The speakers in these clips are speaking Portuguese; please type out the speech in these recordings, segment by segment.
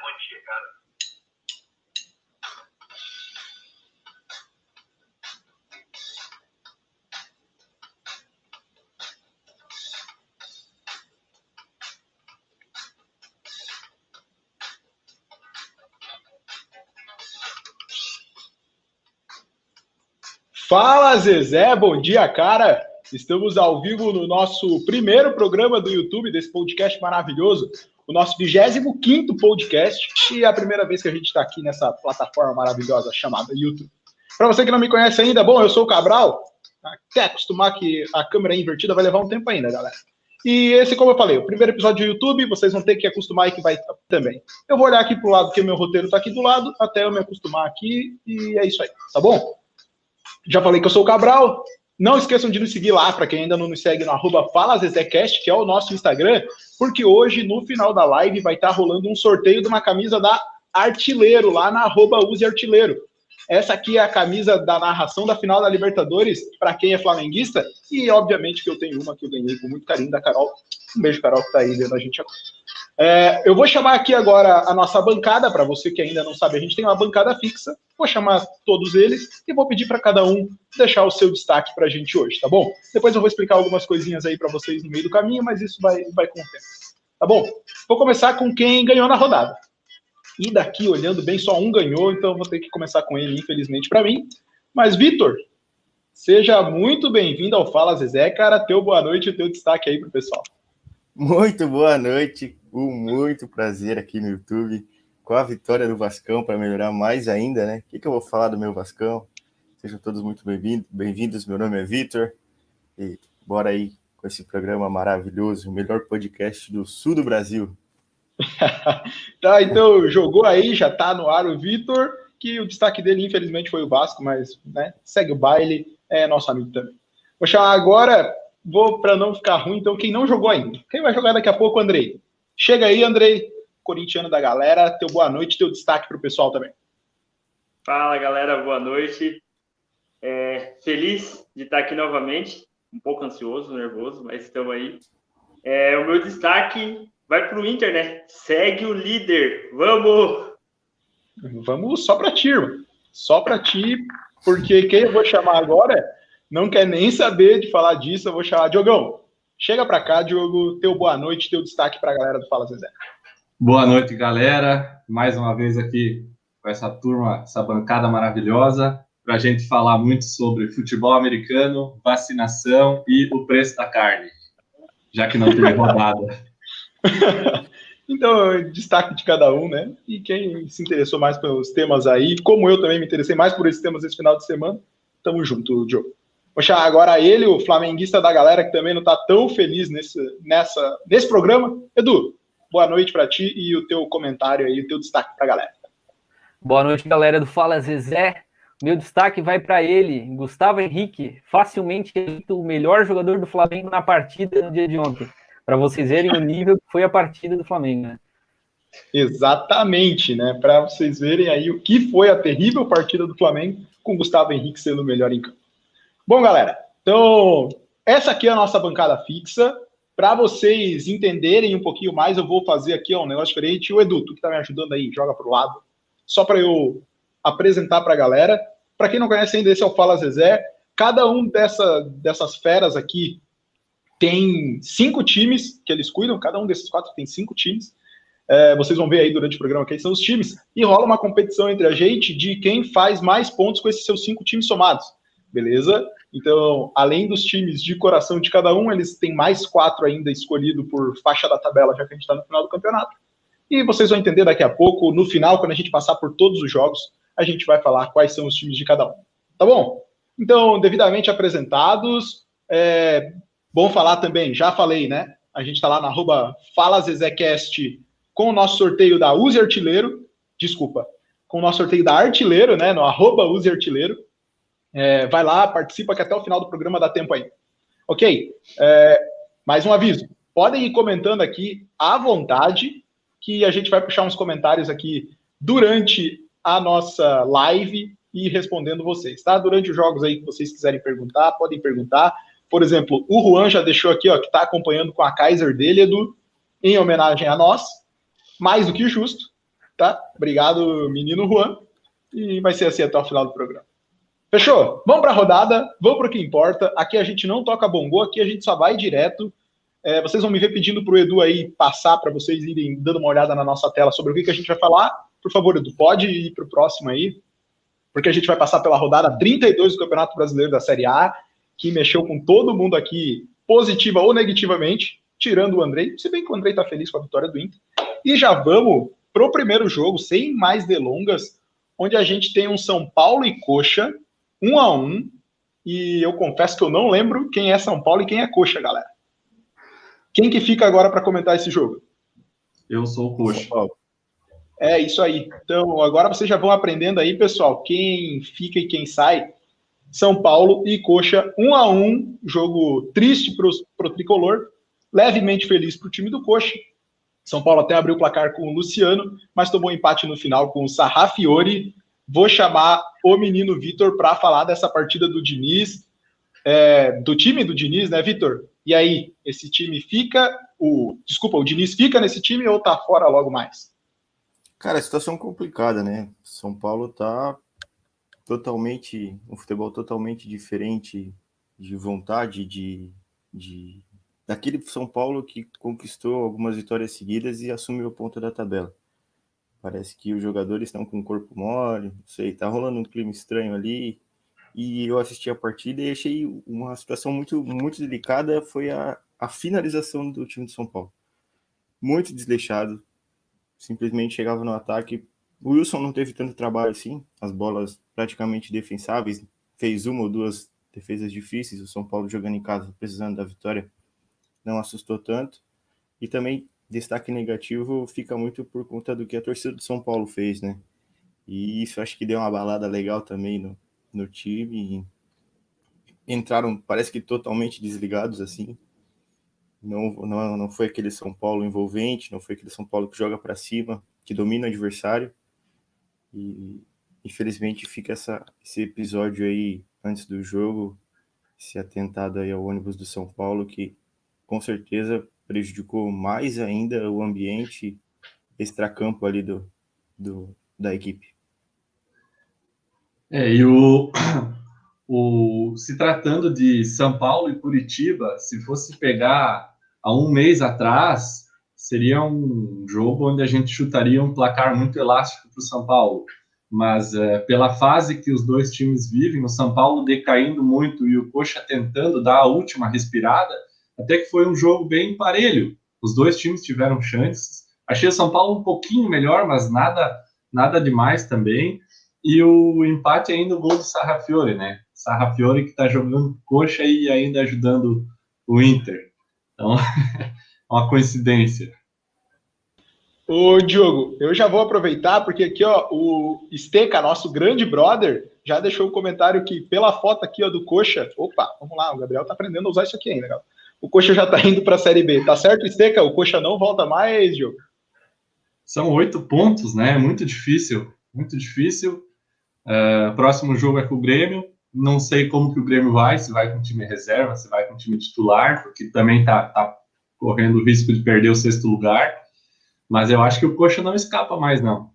dia, cara. Fala Zezé, bom dia, cara. Estamos ao vivo no nosso primeiro programa do YouTube desse podcast maravilhoso, o nosso 25 podcast e é a primeira vez que a gente está aqui nessa plataforma maravilhosa chamada YouTube. Para você que não me conhece ainda, bom, eu sou o Cabral. Até acostumar que a câmera invertida vai levar um tempo ainda, galera. E esse, como eu falei, o primeiro episódio do YouTube, vocês vão ter que acostumar e que vai também. Eu vou olhar aqui para o lado, que o meu roteiro está aqui do lado, até eu me acostumar aqui, e é isso aí, tá bom? Já falei que eu sou o Cabral. Não esqueçam de nos seguir lá, para quem ainda não nos segue, no arroba que é o nosso Instagram, porque hoje, no final da live, vai estar tá rolando um sorteio de uma camisa da Artilheiro, lá na arroba Use Artilheiro. Essa aqui é a camisa da narração da final da Libertadores, para quem é flamenguista, e obviamente que eu tenho uma que eu ganhei com muito carinho da Carol. Um beijo, Carol, que tá aí vendo a gente agora. É, eu vou chamar aqui agora a nossa bancada, para você que ainda não sabe, a gente tem uma bancada fixa. Vou chamar todos eles e vou pedir para cada um deixar o seu destaque para a gente hoje, tá bom? Depois eu vou explicar algumas coisinhas aí para vocês no meio do caminho, mas isso vai, vai com o tempo. Tá bom? Vou começar com quem ganhou na rodada. E daqui, olhando bem, só um ganhou, então vou ter que começar com ele, infelizmente, para mim. Mas, Vitor, seja muito bem-vindo ao Fala Zezé, cara. Teu boa noite e teu destaque aí pro pessoal. Muito boa noite, com muito prazer aqui no YouTube, com a vitória do Vascão para melhorar mais ainda, né? O que, que, eu vou falar do meu Vascão? Sejam todos muito bem-vindos. Bem-vindos, meu nome é Vitor e bora aí com esse programa maravilhoso, o melhor podcast do sul do Brasil. tá, então jogou aí, já tá no ar o Vitor, que o destaque dele, infelizmente, foi o Vasco, mas né, segue o baile, é nosso amigo também. Vou chamar agora vou para não ficar ruim, então quem não jogou ainda. Quem vai jogar daqui a pouco, Andrei? Chega aí, Andrei, corintiano da galera, teu boa noite, teu destaque para o pessoal também. Fala, galera, boa noite. É, feliz de estar aqui novamente, um pouco ansioso, nervoso, mas estamos aí. É, o meu destaque vai para o Inter, né? Segue o líder, vamos! Vamos só para ti, irmão. Só para ti, porque quem eu vou chamar agora não quer nem saber de falar disso, eu vou chamar. Diogão, chega para cá, Diogo, teu boa noite, teu destaque para a galera do Fala Zezé. Boa noite, galera. Mais uma vez aqui com essa turma, essa bancada maravilhosa, para a gente falar muito sobre futebol americano, vacinação e o preço da carne, já que não teve rodada. então, destaque de cada um, né? E quem se interessou mais pelos temas aí, como eu também me interessei mais por esses temas esse final de semana, tamo junto, Diogo. Poxa, agora ele, o flamenguista da galera, que também não está tão feliz nesse, nessa, nesse programa. Edu, boa noite para ti e o teu comentário aí, o teu destaque para a galera. Boa noite, galera do Fala Zezé. Meu destaque vai para ele, Gustavo Henrique, facilmente o melhor jogador do Flamengo na partida no dia de ontem. Para vocês verem o nível que foi a partida do Flamengo, né? Exatamente, né? Para vocês verem aí o que foi a terrível partida do Flamengo com Gustavo Henrique sendo o melhor em campo. Bom, galera, então essa aqui é a nossa bancada fixa. Para vocês entenderem um pouquinho mais, eu vou fazer aqui um negócio diferente. O Edu, tu que está me ajudando aí, joga para o lado, só para eu apresentar para a galera. Para quem não conhece ainda, esse é o Fala Zezé. Cada um dessa, dessas feras aqui tem cinco times que eles cuidam, cada um desses quatro tem cinco times. É, vocês vão ver aí durante o programa quem são os times. E rola uma competição entre a gente de quem faz mais pontos com esses seus cinco times somados. Beleza? Então, além dos times de coração de cada um, eles têm mais quatro ainda escolhido por faixa da tabela, já que a gente está no final do campeonato. E vocês vão entender daqui a pouco, no final, quando a gente passar por todos os jogos, a gente vai falar quais são os times de cada um. Tá bom? Então, devidamente apresentados, é bom falar também, já falei, né? A gente está lá na arroba FalaZezecast com o nosso sorteio da Use Artilheiro, desculpa, com o nosso sorteio da Artilheiro, né? No arroba Use Artilheiro. É, vai lá, participa que até o final do programa dá tempo aí. Ok? É, mais um aviso. Podem ir comentando aqui à vontade, que a gente vai puxar uns comentários aqui durante a nossa live e respondendo vocês, tá? Durante os jogos aí que vocês quiserem perguntar, podem perguntar. Por exemplo, o Juan já deixou aqui, ó, que está acompanhando com a Kaiser dele, Edu, em homenagem a nós. Mais do que justo. tá? Obrigado, menino Juan. E vai ser assim até o final do programa. Fechou? Vamos para a rodada, vamos para o que importa. Aqui a gente não toca bongô, aqui a gente só vai direto. É, vocês vão me ver pedindo para o Edu aí passar para vocês irem dando uma olhada na nossa tela sobre o que, que a gente vai falar. Por favor, Edu, pode ir para o próximo aí, porque a gente vai passar pela rodada 32 do Campeonato Brasileiro da Série A, que mexeu com todo mundo aqui, positiva ou negativamente, tirando o Andrei, se bem que o Andrei está feliz com a vitória do Inter. E já vamos para o primeiro jogo, sem mais delongas, onde a gente tem um São Paulo e Coxa, um a um, e eu confesso que eu não lembro quem é São Paulo e quem é Coxa, galera. Quem que fica agora para comentar esse jogo? Eu sou o Coxa. É isso aí. Então, agora vocês já vão aprendendo aí, pessoal, quem fica e quem sai. São Paulo e Coxa, um a um, jogo triste para o tricolor, levemente feliz para o time do Coxa. São Paulo até abriu o placar com o Luciano, mas tomou empate no final com o Sarrafiori. Vou chamar o menino Vitor para falar dessa partida do Diniz, é, do time do Diniz, né, Vitor? E aí, esse time fica, o desculpa, o Diniz fica nesse time ou tá fora logo mais? Cara, situação complicada, né? São Paulo tá totalmente, um futebol totalmente diferente de vontade, de, de daquele São Paulo que conquistou algumas vitórias seguidas e assumiu a ponta da tabela. Parece que os jogadores estão com o corpo mole, não sei, tá rolando um clima estranho ali. E eu assisti a partida e achei uma situação muito, muito delicada foi a, a finalização do time de São Paulo. Muito desleixado, simplesmente chegava no ataque. O Wilson não teve tanto trabalho assim, as bolas praticamente defensáveis, fez uma ou duas defesas difíceis. O São Paulo jogando em casa, precisando da vitória, não assustou tanto. E também destaque negativo fica muito por conta do que a torcida do São Paulo fez, né? E isso acho que deu uma balada legal também no, no time. Entraram, parece que totalmente desligados assim. Não, não, não foi aquele São Paulo envolvente, não foi aquele São Paulo que joga para cima, que domina o adversário. E infelizmente fica essa, esse episódio aí antes do jogo, esse atentado aí ao ônibus do São Paulo, que com certeza prejudicou mais ainda o ambiente extracampo ali do, do, da equipe. É, e o, o, se tratando de São Paulo e Curitiba, se fosse pegar há um mês atrás, seria um jogo onde a gente chutaria um placar muito elástico para o São Paulo. Mas é, pela fase que os dois times vivem, o São Paulo decaindo muito e o Coxa tentando dar a última respirada, até que foi um jogo bem parelho. Os dois times tiveram chances. Achei o São Paulo um pouquinho melhor, mas nada nada demais também. E o empate ainda o gol do Sarrafiore, né? Sarrafiore que está jogando coxa e ainda ajudando o Inter. Então, uma coincidência. Ô, Diogo, eu já vou aproveitar, porque aqui, ó, o Esteca, nosso grande brother, já deixou um comentário que, pela foto aqui, ó, do Coxa. Opa, vamos lá, o Gabriel tá aprendendo a usar isso aqui ainda, galera o Coxa já está indo para a Série B. Tá certo, Esteca? O Coxa não volta mais, Diogo? São oito pontos, né? Muito difícil, muito difícil. Uh, próximo jogo é com o Grêmio. Não sei como que o Grêmio vai, se vai com time reserva, se vai com time titular, porque também tá, tá correndo o risco de perder o sexto lugar. Mas eu acho que o Coxa não escapa mais, não.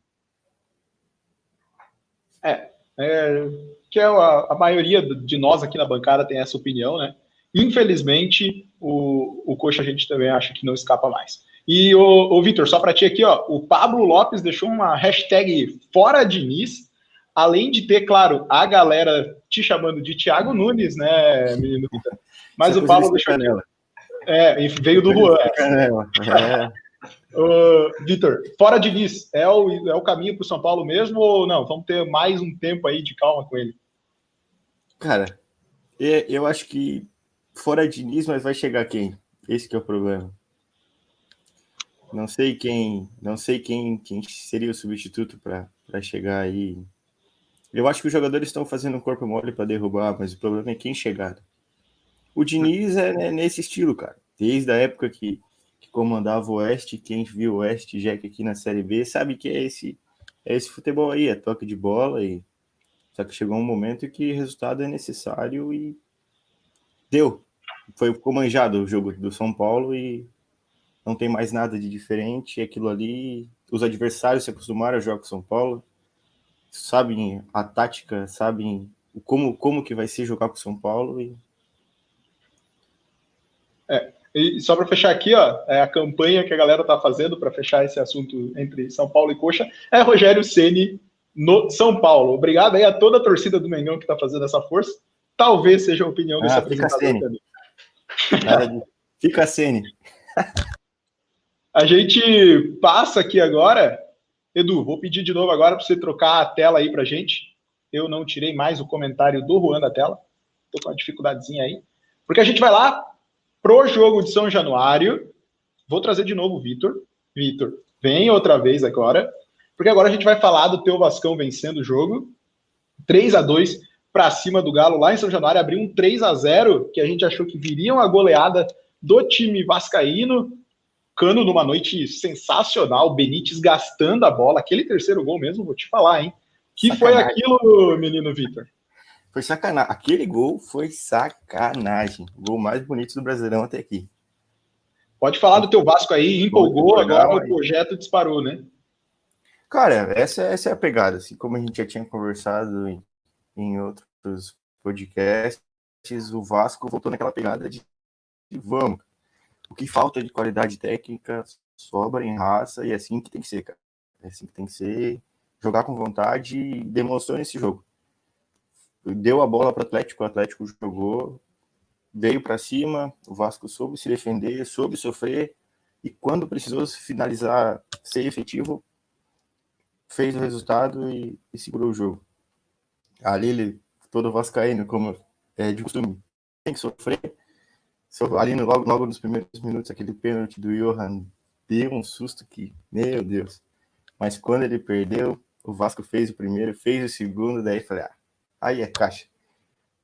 É, é que é a, a maioria de nós aqui na bancada tem essa opinião, né? Infelizmente, o, o Coxa a gente também acha que não escapa mais. E o, o Vitor, só para ti aqui, ó, o Pablo Lopes deixou uma hashtag fora Diniz, além de ter, claro, a galera te chamando de Thiago Nunes, né, menino Vitor? Mas Você o Pablo deixou. Nela. É, veio do Luan. É. Uh, Vitor, fora Diniz, é o, é o caminho para o São Paulo mesmo ou não? Vamos ter mais um tempo aí de calma com ele? Cara, é, eu acho que fora Diniz, mas vai chegar quem? Esse que é o problema. Não sei quem, não sei quem, quem seria o substituto para chegar aí. Eu acho que os jogadores estão fazendo um corpo mole para derrubar, mas o problema é quem chegar. O Diniz é né, nesse estilo, cara. Desde a época que, que comandava o Oeste, quem viu o Oeste Jack aqui na Série B sabe que é esse é esse futebol aí, é toque de bola e só que chegou um momento que resultado é necessário e deu foi ficou manjado o jogo do São Paulo e não tem mais nada de diferente. Aquilo ali os adversários se acostumaram a jogar com São Paulo, sabem a tática, sabem como, como que vai ser jogar com São Paulo. E... É, e só para fechar aqui, ó, é a campanha que a galera tá fazendo para fechar esse assunto entre São Paulo e Coxa é Rogério Ceni no São Paulo. Obrigado aí a toda a torcida do Mengão que está fazendo essa força. Talvez seja a opinião desse ah, apresentador também. Fica Ceni. A gente passa aqui agora. Edu, vou pedir de novo agora para você trocar a tela aí para gente. Eu não tirei mais o comentário do Juan da tela. Estou com uma dificuldadezinha aí. Porque a gente vai lá pro jogo de São Januário. Vou trazer de novo o Vitor. Vitor, vem outra vez agora, porque agora a gente vai falar do teu Vascão vencendo o jogo. 3 a 2 para cima do Galo lá em São Januário, abriu um 3 a 0 que a gente achou que viria uma goleada do time vascaíno. Cano numa noite sensacional, Benítez gastando a bola, aquele terceiro gol mesmo, vou te falar, hein? Que sacanagem. foi aquilo, menino Vitor? Foi sacanagem. Aquele gol foi sacanagem. O gol mais bonito do Brasileirão até aqui. Pode falar do teu Vasco aí, empolgou, agora o projeto disparou, né? Cara, essa, essa é a pegada. Assim como a gente já tinha conversado em, em outros podcasts, o Vasco voltou naquela pegada de, de vamos. O que falta de qualidade técnica sobra em raça e é assim que tem que ser, cara. É assim que tem que ser. Jogar com vontade e demonstrou nesse jogo deu a bola para o Atlético, o Atlético jogou, veio para cima, o Vasco soube se defender, soube sofrer, e quando precisou finalizar, ser efetivo, fez o resultado e, e segurou o jogo. Ali ele, todo vascaíno, como é de costume, tem que sofrer. Ali logo, logo nos primeiros minutos, aquele pênalti do Johan deu um susto que, meu Deus. Mas quando ele perdeu, o Vasco fez o primeiro, fez o segundo, daí falei, ah, Aí é caixa.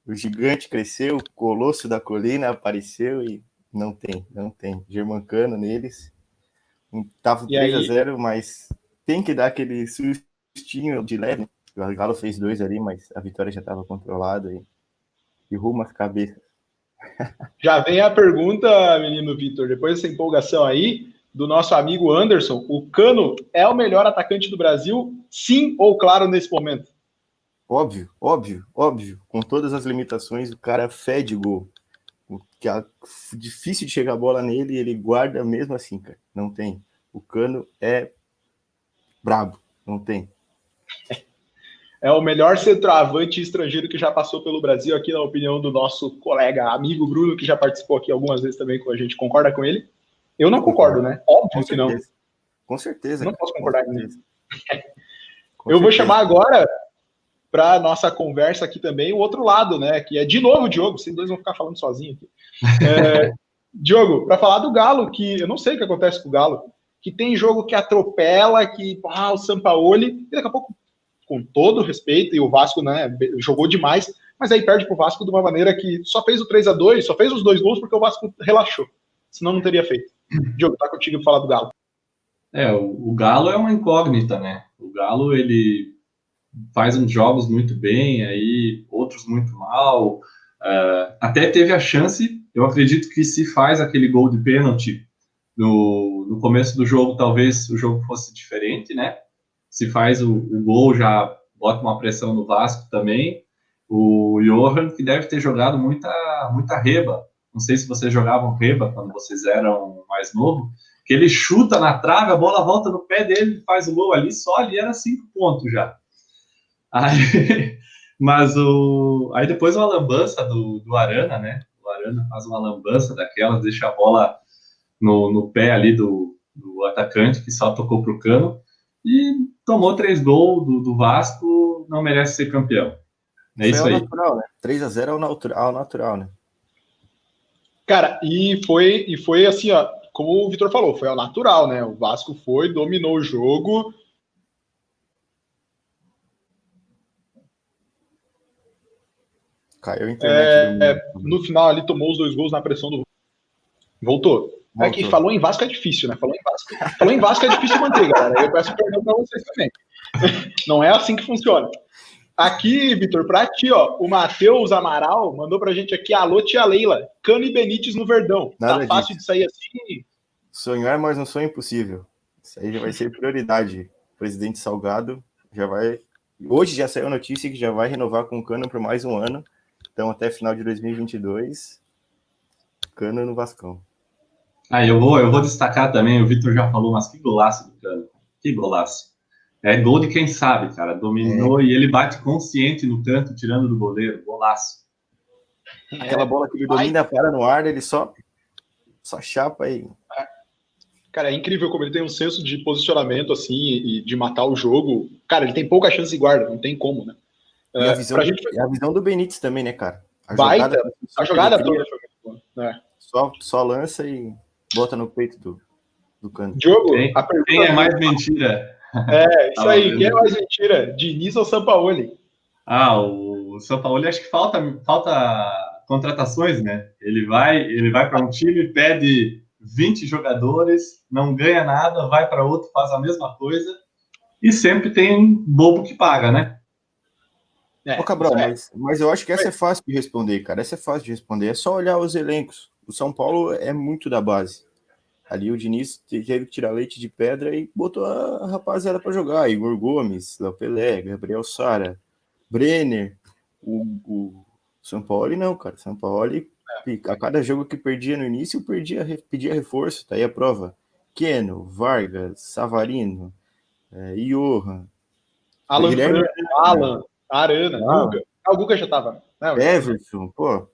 O gigante cresceu, o colosso da colina apareceu e não tem, não tem. Germancano neles. Tava 3 a 0 mas tem que dar aquele sustinho de leve. O Galo fez dois ali, mas a vitória já estava controlada e, e rumo às cabeças. Já vem a pergunta, menino Vitor, depois dessa empolgação aí, do nosso amigo Anderson: o Cano é o melhor atacante do Brasil? Sim ou claro nesse momento? Óbvio, óbvio, óbvio. Com todas as limitações, o cara fede gol. Que é difícil de chegar a bola nele ele guarda mesmo assim, cara. Não tem. O Cano é brabo, não tem. É o melhor centroavante estrangeiro que já passou pelo Brasil, aqui na opinião do nosso colega, amigo Bruno, que já participou aqui algumas vezes também com a gente. Concorda com ele? Eu não concordo, né? Óbvio que não. Com certeza. Não posso concordar com isso. Eu vou chamar agora para nossa conversa aqui também o outro lado, né? Que é de novo o Diogo, vocês dois vão ficar falando sozinho aqui. É, Diogo, para falar do Galo, que eu não sei o que acontece com o Galo, que tem jogo que atropela, que ah, o Sampaoli, e daqui a pouco, com todo respeito, e o Vasco né, jogou demais, mas aí perde para o Vasco de uma maneira que só fez o 3 a 2 só fez os dois gols porque o Vasco relaxou. Senão não teria feito. Diogo, tá contigo para falar do Galo. É, o, o Galo é uma incógnita, né? O Galo, ele faz uns jogos muito bem, aí outros muito mal. Uh, até teve a chance, eu acredito que se faz aquele gol de pênalti no, no começo do jogo, talvez o jogo fosse diferente, né? Se faz o, o gol, já bota uma pressão no Vasco também. O Johan, que deve ter jogado muita, muita reba. Não sei se vocês jogavam reba quando vocês eram mais novos, que ele chuta na trave, a bola volta no pé dele, faz o gol ali, só ali era cinco pontos já. Aí, mas o. Aí depois uma lambança do, do Arana, né? O Arana faz uma lambança daquelas, deixa a bola no, no pé ali do, do atacante, que só tocou pro cano. E tomou três gols do, do Vasco, não merece ser campeão. É isso aí. Natural, né? 3 a 0 ao natural, ao natural, né? Cara, e foi, e foi assim, ó, como o Vitor falou, foi ao natural, né? O Vasco foi, dominou o jogo, Caiu a internet. É, no final ali tomou os dois gols na pressão do. Voltou. É que falou em Vasco é difícil, né? Falou em Vasco, falou em Vasco é difícil manter, galera. Eu peço perdão para vocês também. Não é assim que funciona. Aqui, Vitor, para ti, ó, o Matheus Amaral mandou pra gente aqui, alô, tia Leila, Cano e Benítez no Verdão. Nada tá fácil disso. de sair assim? Sonhar, mas não sonho impossível. Isso aí já vai ser prioridade. Presidente Salgado já vai. Hoje já saiu a notícia que já vai renovar com o Cano por mais um ano. Então, até final de 2022, Cano no Vascão. Ah, eu vou, eu vou destacar também, o Vitor já falou, mas que golaço do Cano. Que golaço. É gol de quem sabe, cara. Dominou é. e ele bate consciente no canto, tirando do goleiro. Golaço. Aquela bola que ele domina, para no ar, ele só, só chapa aí. Cara, é incrível como ele tem um senso de posicionamento, assim, e de matar o jogo. Cara, ele tem pouca chance de guarda, não tem como, né? E a, é, visão do, gente... a visão do Benítez também, né, cara? A Baita, jogada, a jogada toda. É. Só, só lança e bota no peito do, do canto. Diogo, quem, a pergunta quem é mais mentira? É, isso aí. Quem é mais mentira? Diniz ou Sampaoli? Ah, o Sampaoli acho que falta, falta contratações, né? Ele vai, ele vai para um time, pede 20 jogadores, não ganha nada, vai para outro, faz a mesma coisa e sempre tem bobo que paga, né? É, Ô, Cabral, é. mas, mas eu acho que essa é fácil de responder, cara. Essa é fácil de responder. É só olhar os elencos. O São Paulo é muito da base. Ali o Diniz teve que tirar leite de pedra e botou a rapaziada para jogar. Igor Gomes, Léo Pelé, Gabriel Sara, Brenner, o, o São Paulo não, cara. São Paulo a cada jogo que perdia no início, perdia, pedia reforço, tá aí a prova. Keno, Vargas, Savarino, é, Johan, Alan, Guilherme, Alan, Arana, ah, Guga. Ah, o Guga já tava. Né? Everson, pô,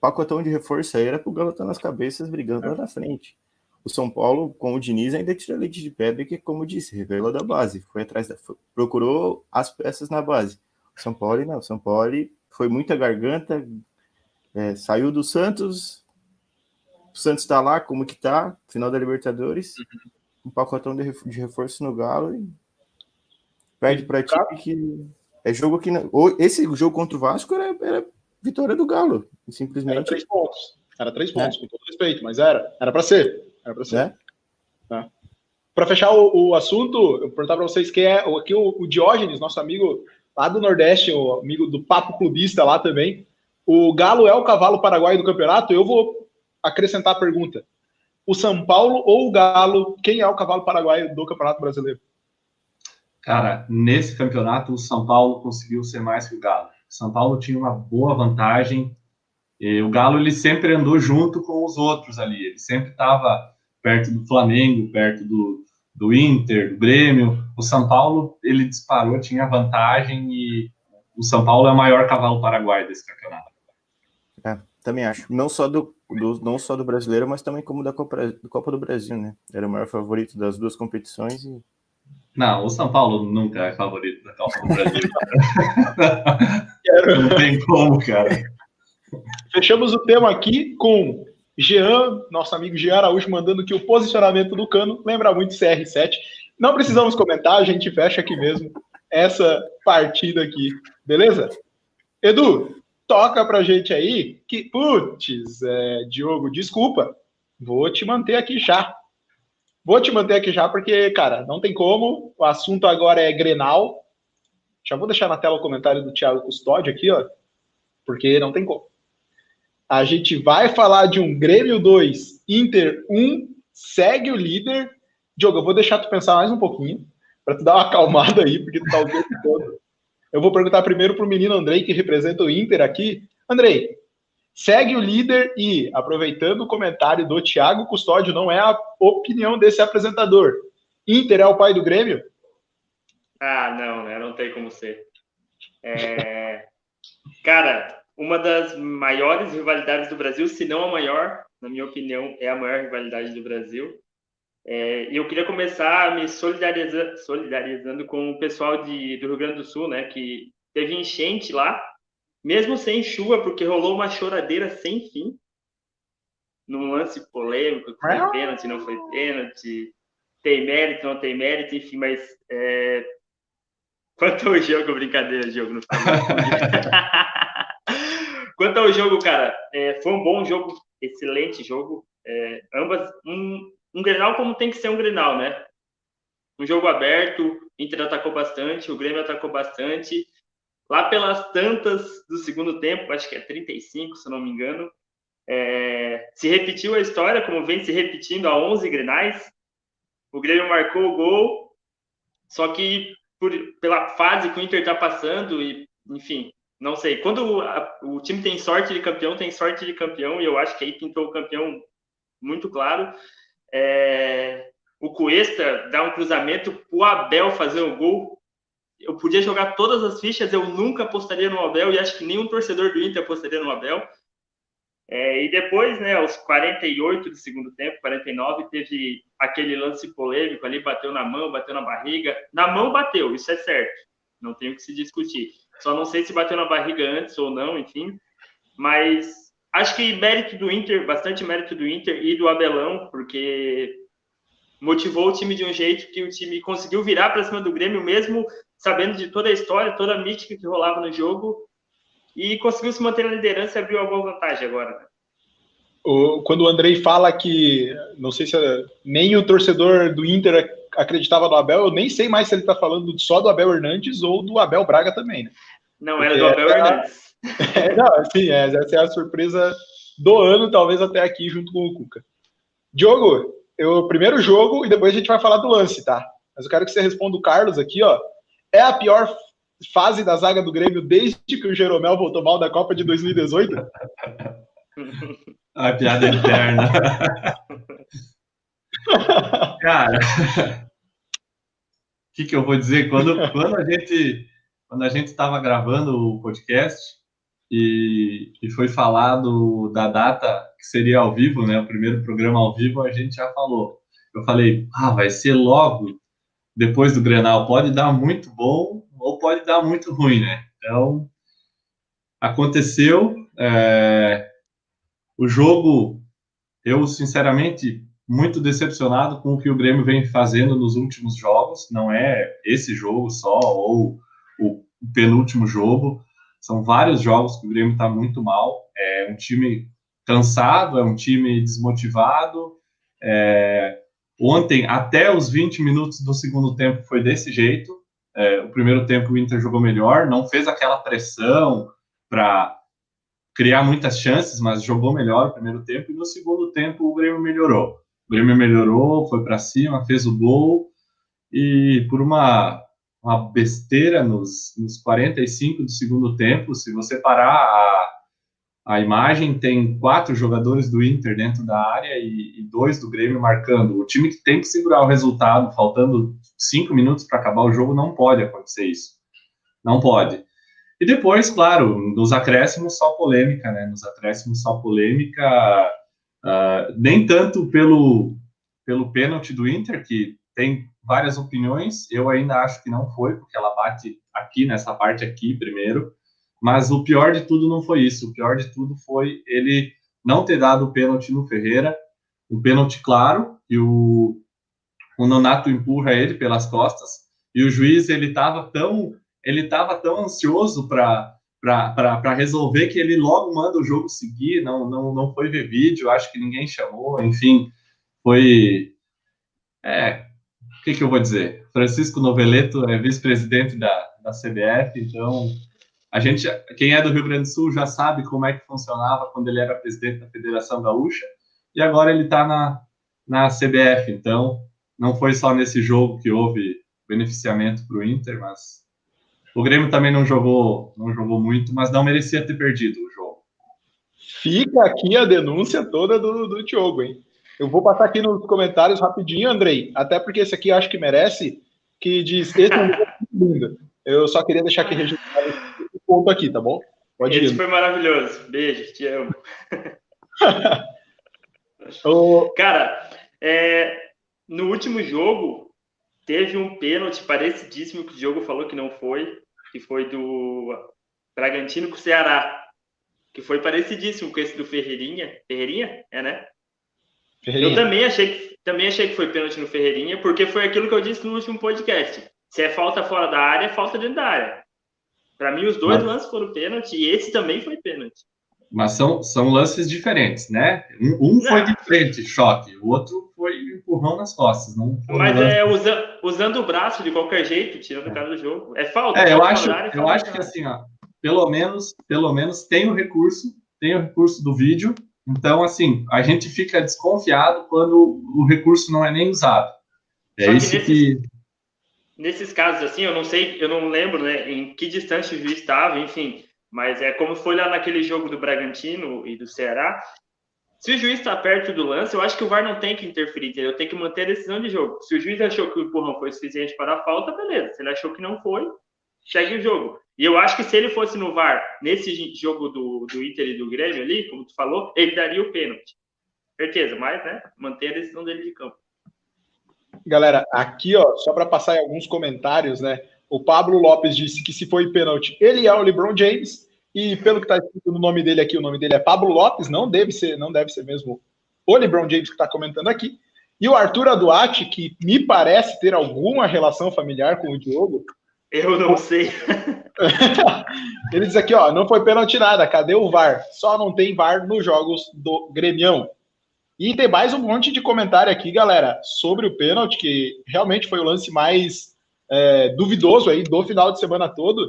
pacotão de reforço aí era pro Galo estar tá nas cabeças brigando é. lá na frente. O São Paulo, com o Diniz, ainda tira leite de pedra, que, como disse, revelou da base. Foi atrás da. Foi, procurou as peças na base. O São Paulo, não. O São Paulo foi muita garganta, é, saiu do Santos, o Santos está lá, como que tá, final da Libertadores, uhum. um pacotão de, reforço no Galo e perde para time que é jogo que esse jogo contra o Vasco era, era vitória do Galo, simplesmente. Era três pontos, era três pontos, é. com todo respeito, mas era, era para ser, era para ser. É. Tá. Para fechar o, o, assunto, eu vou perguntar para vocês quem é aqui o, o Diógenes, nosso amigo lá do Nordeste, o amigo do Papo Clubista lá também. O Galo é o cavalo paraguaio do campeonato? Eu vou acrescentar a pergunta. O São Paulo ou o Galo, quem é o cavalo paraguaio do Campeonato Brasileiro? Cara, nesse campeonato o São Paulo conseguiu ser mais que o Galo. São Paulo tinha uma boa vantagem. E o Galo ele sempre andou junto com os outros ali. Ele sempre estava perto do Flamengo, perto do, do Inter, do Grêmio. O São Paulo ele disparou, tinha vantagem e o São Paulo é o maior cavalo paraguaio desse campeonato. É, também acho. Não só do, do, não só do brasileiro, mas também como da Copa, do Copa do Brasil, né? Era o maior favorito das duas competições e. Não, o São Paulo nunca é favorito da Copa do Brasil. não tem como, cara. Fechamos o tema aqui com Jean, nosso amigo Jean Araújo, mandando que o posicionamento do cano lembra muito CR7. Não precisamos comentar, a gente fecha aqui mesmo essa partida aqui, beleza? Edu, toca pra gente aí que, putz, é, Diogo, desculpa, vou te manter aqui já. Vou te manter aqui já, porque, cara, não tem como. O assunto agora é Grenal. Já vou deixar na tela o comentário do Thiago Custódio aqui, ó, porque não tem como. A gente vai falar de um Grêmio 2, Inter 1, segue o líder. Diogo, eu vou deixar tu pensar mais um pouquinho, para tu dar uma acalmada aí, porque tu tá o tempo todo eu vou perguntar primeiro para o menino Andrei, que representa o Inter aqui. Andrei, segue o líder e, aproveitando o comentário do Thiago Custódio, não é a opinião desse apresentador. Inter é o pai do Grêmio? Ah, não, né? Não tem como ser. É... Cara, uma das maiores rivalidades do Brasil, se não a maior, na minha opinião, é a maior rivalidade do Brasil. É, e eu queria começar me solidarizando, solidarizando com o pessoal de, do Rio Grande do Sul, né? Que teve enchente lá, mesmo sem chuva, porque rolou uma choradeira sem fim. Num lance polêmico, se foi pênalti, não foi pênalti, tem mérito, não tem mérito, enfim, mas é... quanto ao jogo, brincadeira, jogo, no Quanto ao jogo, cara, é, foi um bom jogo, excelente jogo. É, ambas, um, um Grenal como tem que ser um Grenal, né? Um jogo aberto, o Inter atacou bastante, o Grêmio atacou bastante. Lá pelas tantas do segundo tempo, acho que é 35, se não me engano, é, se repetiu a história, como vem se repetindo há 11 Grenais. o Grêmio marcou o gol, só que por, pela fase que o Inter está passando, e enfim, não sei. Quando a, o time tem sorte de campeão, tem sorte de campeão, e eu acho que aí pintou o campeão muito claro. É, o Cuesta dá um cruzamento o Abel fazer o gol. Eu podia jogar todas as fichas, eu nunca apostaria no Abel, e acho que nenhum torcedor do Inter apostaria no Abel. É, e depois, né, aos 48 do segundo tempo, 49, teve aquele lance polêmico ali, bateu na mão, bateu na barriga. Na mão bateu, isso é certo, não tem o que se discutir. Só não sei se bateu na barriga antes ou não, enfim. Mas acho que mérito do Inter, bastante mérito do Inter e do Abelão, porque motivou o time de um jeito que o time conseguiu virar para cima do Grêmio, mesmo sabendo de toda a história, toda a mística que rolava no jogo, e conseguiu se manter na liderança e abriu uma boa vantagem agora. Né? quando o Andrei fala que, não sei se é, nem o torcedor do Inter acreditava no Abel, eu nem sei mais se ele está falando só do Abel Hernandes ou do Abel Braga também, né? Não, era do Abel Hernandes. É, não, assim, é, essa é a surpresa do ano, talvez até aqui, junto com o Cuca. Diogo, eu primeiro jogo e depois a gente vai falar do lance, tá? Mas eu quero que você responda o Carlos aqui, ó. É a pior fase da zaga do Grêmio desde que o Jeromel voltou mal da Copa de 2018? A piada interna. Cara, o que, que eu vou dizer? Quando, quando a gente quando a gente estava gravando o podcast e, e foi falado da data que seria ao vivo, né? O primeiro programa ao vivo, a gente já falou. Eu falei, ah, vai ser logo depois do Grenal. Pode dar muito bom ou pode dar muito ruim, né? Então, aconteceu. É, o jogo, eu sinceramente muito decepcionado com o que o Grêmio vem fazendo nos últimos jogos. Não é esse jogo só ou o penúltimo jogo. São vários jogos que o Grêmio está muito mal. É um time cansado, é um time desmotivado. É, ontem, até os 20 minutos do segundo tempo, foi desse jeito. É, o primeiro tempo o Inter jogou melhor, não fez aquela pressão para criar muitas chances, mas jogou melhor o primeiro tempo. E no segundo tempo o Grêmio melhorou. O Grêmio melhorou, foi para cima, fez o gol. E por uma, uma besteira nos, nos 45 do segundo tempo, se você parar a, a imagem, tem quatro jogadores do Inter dentro da área e, e dois do Grêmio marcando. O time que tem que segurar o resultado, faltando cinco minutos para acabar o jogo, não pode acontecer isso. Não pode. E depois, claro, nos acréscimos só polêmica, né? Nos acréscimos só polêmica, uh, nem tanto pelo, pelo pênalti do Inter, que tem várias opiniões, eu ainda acho que não foi, porque ela bate aqui, nessa parte aqui primeiro, mas o pior de tudo não foi isso, o pior de tudo foi ele não ter dado o pênalti no Ferreira, um pênalti claro, e o, o Nonato empurra ele pelas costas, e o juiz, ele estava tão ele estava tão ansioso para resolver que ele logo manda o jogo seguir, não, não, não foi ver vídeo, acho que ninguém chamou, enfim, foi. É, o que, que eu vou dizer? Francisco Noveleto é vice-presidente da, da CBF, então a gente, quem é do Rio Grande do Sul já sabe como é que funcionava quando ele era presidente da Federação Gaúcha, e agora ele está na, na CBF, então não foi só nesse jogo que houve beneficiamento para o Inter, mas o Grêmio também não jogou, não jogou muito, mas não merecia ter perdido o jogo. Fica aqui a denúncia toda do, do hein? Eu vou passar aqui nos comentários rapidinho, Andrei, até porque esse aqui acho que merece, que diz, esse é lindo. Eu só queria deixar aqui registrado ponto aqui, tá bom? Pode esse ir. foi maravilhoso. Beijo, te amo. Cara, é, no último jogo, teve um pênalti parecidíssimo que o Diogo falou que não foi, que foi do Bragantino com o Ceará, que foi parecidíssimo com esse do Ferreirinha. Ferreirinha? É, né? Ferreirinha. Eu também achei, que, também achei que foi pênalti no Ferreirinha, porque foi aquilo que eu disse no último podcast. Se é falta fora da área, é falta dentro da área. Para mim, os dois Mas... lances foram pênalti e esse também foi pênalti. Mas são, são lances diferentes, né? Um, um foi de frente, choque, o outro foi empurrão nas costas. Não Mas é usa, usando o braço de qualquer jeito, tirando o cara do jogo. É falta. É, eu acho, eu acho que assim, ó, pelo menos, pelo menos tem o recurso, tem o recurso do vídeo. Então, assim, a gente fica desconfiado quando o recurso não é nem usado. É isso que, Nesses casos, assim, eu não sei, eu não lembro, né, em que distância o juiz estava, enfim, mas é como foi lá naquele jogo do Bragantino e do Ceará. Se o juiz está perto do lance, eu acho que o VAR não tem que interferir, entendeu? Tem que manter a decisão de jogo. Se o juiz achou que o empurrão foi suficiente para a falta, beleza. Se ele achou que não foi, segue o jogo. E eu acho que se ele fosse no VAR, nesse jogo do, do Inter e do Grêmio ali, como tu falou, ele daria o pênalti. Certeza, mas, né, manter a decisão dele de campo. Galera, aqui, ó, só para passar alguns comentários, né? O Pablo Lopes disse que se foi pênalti, ele é o LeBron James. E pelo que está escrito no nome dele aqui, o nome dele é Pablo Lopes, não deve ser, não deve ser mesmo o LeBron James que está comentando aqui. E o Arthur Aduati, que me parece ter alguma relação familiar com o Diogo. Eu não sei. ele diz aqui, ó, não foi pênalti nada, cadê o VAR? Só não tem VAR nos jogos do Gremião. E tem mais um monte de comentário aqui, galera, sobre o pênalti, que realmente foi o lance mais é, duvidoso aí do final de semana todo.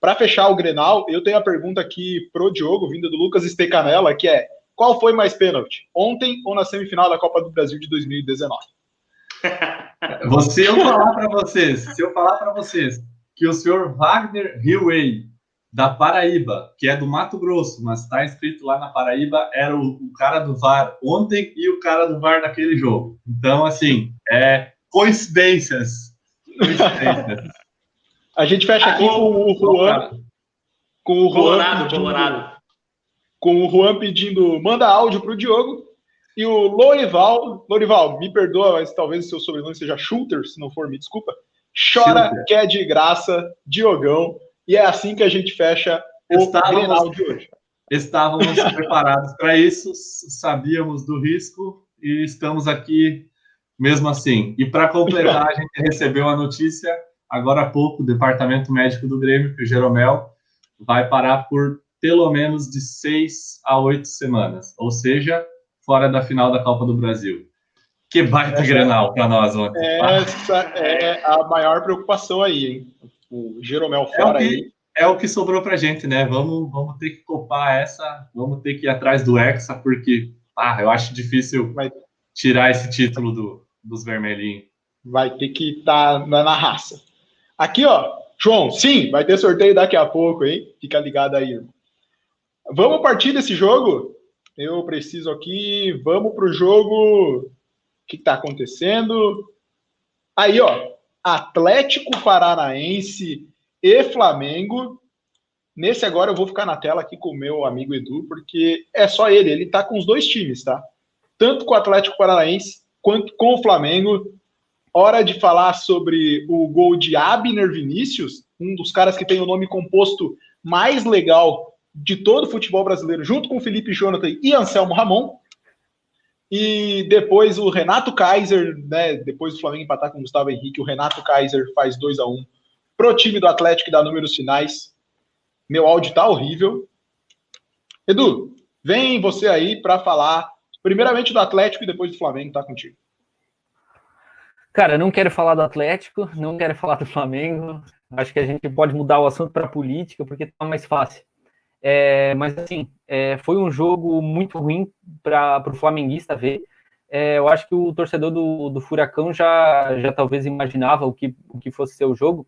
Para fechar o Grenal, eu tenho a pergunta aqui pro Diogo, vinda do Lucas Estecanella, que é: qual foi mais pênalti? Ontem ou na semifinal da Copa do Brasil de 2019? Você eu falar para vocês, se eu falar para vocês que o senhor Wagner Hillway da Paraíba, que é do Mato Grosso, mas está escrito lá na Paraíba, era o, o, cara do VAR ontem e o cara do VAR naquele jogo. Então, assim, é coincidências. coincidências. A gente fecha aqui ah, com o Juan. Com o Juan Colorado, pedindo, Colorado. Com o Juan pedindo, manda áudio para o Diogo. E o Lorival, Lorival, me perdoa, mas talvez o seu sobrenome seja Shooter, se não for, me desculpa. Chora, Shooter. que é de graça, Diogão. E é assim que a gente fecha o estávamos, Grenal de hoje. Estávamos preparados para isso, sabíamos do risco e estamos aqui mesmo assim. E para completar, a gente recebeu a notícia agora há pouco, o Departamento Médico do Grêmio, que o Jeromel vai parar por pelo menos de seis a oito semanas, ou seja, fora da final da Copa do Brasil. Que baita essa, Grenal para nós ontem. Essa é a maior preocupação aí, hein? O Jeromel fora é o que, aí. É o que sobrou pra gente, né? Vamos, vamos ter que copar essa, vamos ter que ir atrás do Hexa, porque ah, eu acho difícil vai, tirar esse título do, dos vermelhinhos. Vai ter que estar tá na raça. Aqui, ó, João, sim, vai ter sorteio daqui a pouco, hein? Fica ligado aí. Vamos partir desse jogo? Eu preciso aqui, vamos pro jogo. O que está acontecendo? Aí, ó, Atlético Paranaense e Flamengo. Nesse agora eu vou ficar na tela aqui com o meu amigo Edu, porque é só ele, ele tá com os dois times, tá? Tanto com o Atlético Paranaense quanto com o Flamengo. Hora de falar sobre o gol de Abner Vinícius, um dos caras que tem o nome composto mais legal de todo o futebol brasileiro, junto com Felipe Jonathan e Anselmo Ramon. E depois o Renato Kaiser, né, depois do Flamengo empatar com o Gustavo Henrique, o Renato Kaiser faz 2 a 1 um pro time do Atlético e dá números finais. Meu áudio tá horrível. Edu, vem você aí para falar primeiramente do Atlético e depois do Flamengo, tá contigo. Cara, não quero falar do Atlético, não quero falar do Flamengo. Acho que a gente pode mudar o assunto para política porque tá mais fácil. É, mas assim, é, foi um jogo muito ruim para o flamenguista ver. É, eu acho que o torcedor do, do Furacão já, já talvez imaginava o que, o que fosse ser o jogo,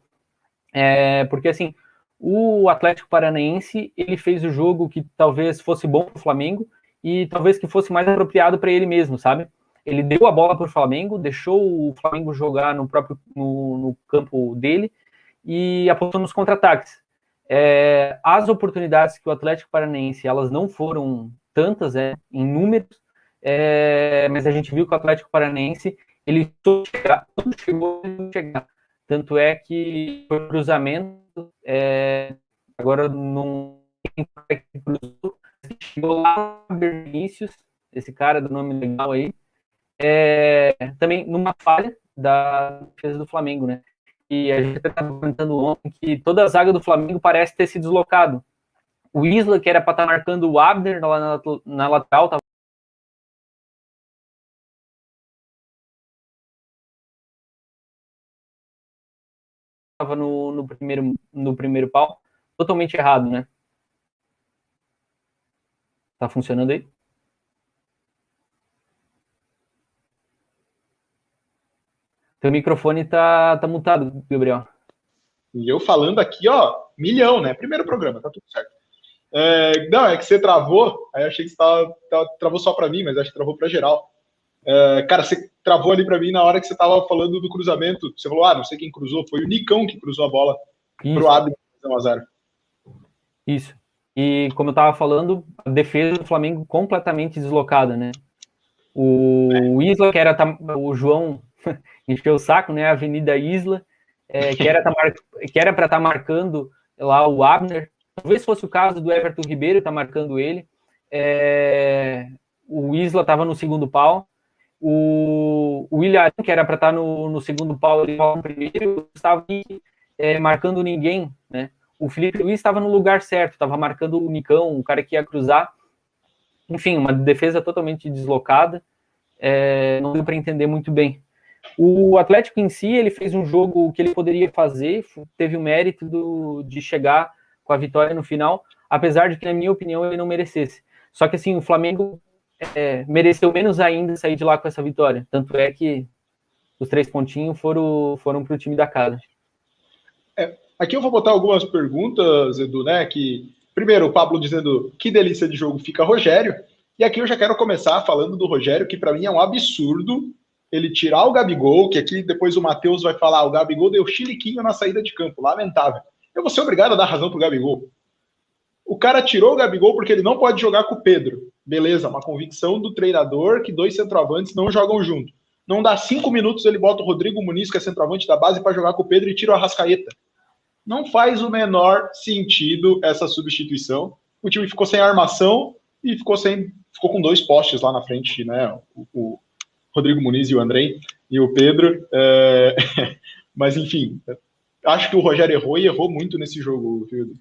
é, porque assim, o Atlético Paranaense ele fez o jogo que talvez fosse bom para o Flamengo e talvez que fosse mais apropriado para ele mesmo, sabe? Ele deu a bola para o Flamengo, deixou o Flamengo jogar no próprio no, no campo dele e apostou nos contra-ataques. É, as oportunidades que o Atlético Paranaense elas não foram tantas é, em números, é, mas a gente viu que o Atlético Paranaense ele chegou a chegar. Tanto é que foi cruzamento, é, agora não chegou lá Vinícius, esse cara do nome legal aí, é, também numa falha da defesa do Flamengo, né? E a gente estava comentando ontem que toda a zaga do Flamengo parece ter se deslocado. O Isla, que era para estar tá marcando o Abner lá na, na lateral, estava estava no, no, primeiro, no primeiro pau, totalmente errado, né? Tá funcionando aí? Teu microfone tá, tá mutado, Gabriel. E eu falando aqui, ó, milhão, né? Primeiro programa, tá tudo certo. É, não, é que você travou, aí achei que você tava, tava, travou só para mim, mas acho que travou para geral. É, cara, você travou ali para mim na hora que você tava falando do cruzamento. Você falou, ah, não sei quem cruzou, foi o Nicão que cruzou a bola Isso. pro Adam 1 Isso. E como eu tava falando, a defesa do Flamengo completamente deslocada, né? O é. Isla, que era o João encheu o saco, né? A Avenida Isla, é, que era para estar tá marcando lá o Abner. Talvez fosse o caso do Everton Ribeiro, estar tá marcando ele. É, o Isla estava no segundo pau. O, o William, que era para estar tá no, no segundo pau, ele no primeiro, estava é, marcando ninguém, né? O Felipe Luiz estava no lugar certo, estava marcando o Nicão, o cara que ia cruzar. Enfim, uma defesa totalmente deslocada. É, não deu para entender muito bem. O Atlético em si, ele fez um jogo que ele poderia fazer, teve o mérito do, de chegar com a vitória no final, apesar de que, na minha opinião, ele não merecesse. Só que, assim, o Flamengo é, mereceu menos ainda sair de lá com essa vitória. Tanto é que os três pontinhos foram, foram para o time da casa. É, aqui eu vou botar algumas perguntas, Edu, né? Que, primeiro, o Pablo dizendo que delícia de jogo fica Rogério. E aqui eu já quero começar falando do Rogério, que para mim é um absurdo ele tirar o Gabigol, que aqui depois o Matheus vai falar, o Gabigol deu chiliquinho na saída de campo, lamentável. Eu vou ser obrigado a dar razão pro Gabigol. O cara tirou o Gabigol porque ele não pode jogar com o Pedro. Beleza, uma convicção do treinador que dois centroavantes não jogam junto. Não dá cinco minutos, ele bota o Rodrigo Muniz, que é centroavante da base, para jogar com o Pedro e tira o Arrascaeta. Não faz o menor sentido essa substituição. O time ficou sem armação e ficou sem ficou com dois postes lá na frente, né? O, o Rodrigo Muniz e o Andrei e o Pedro. É... Mas, enfim, acho que o Rogério errou e errou muito nesse jogo, Filho.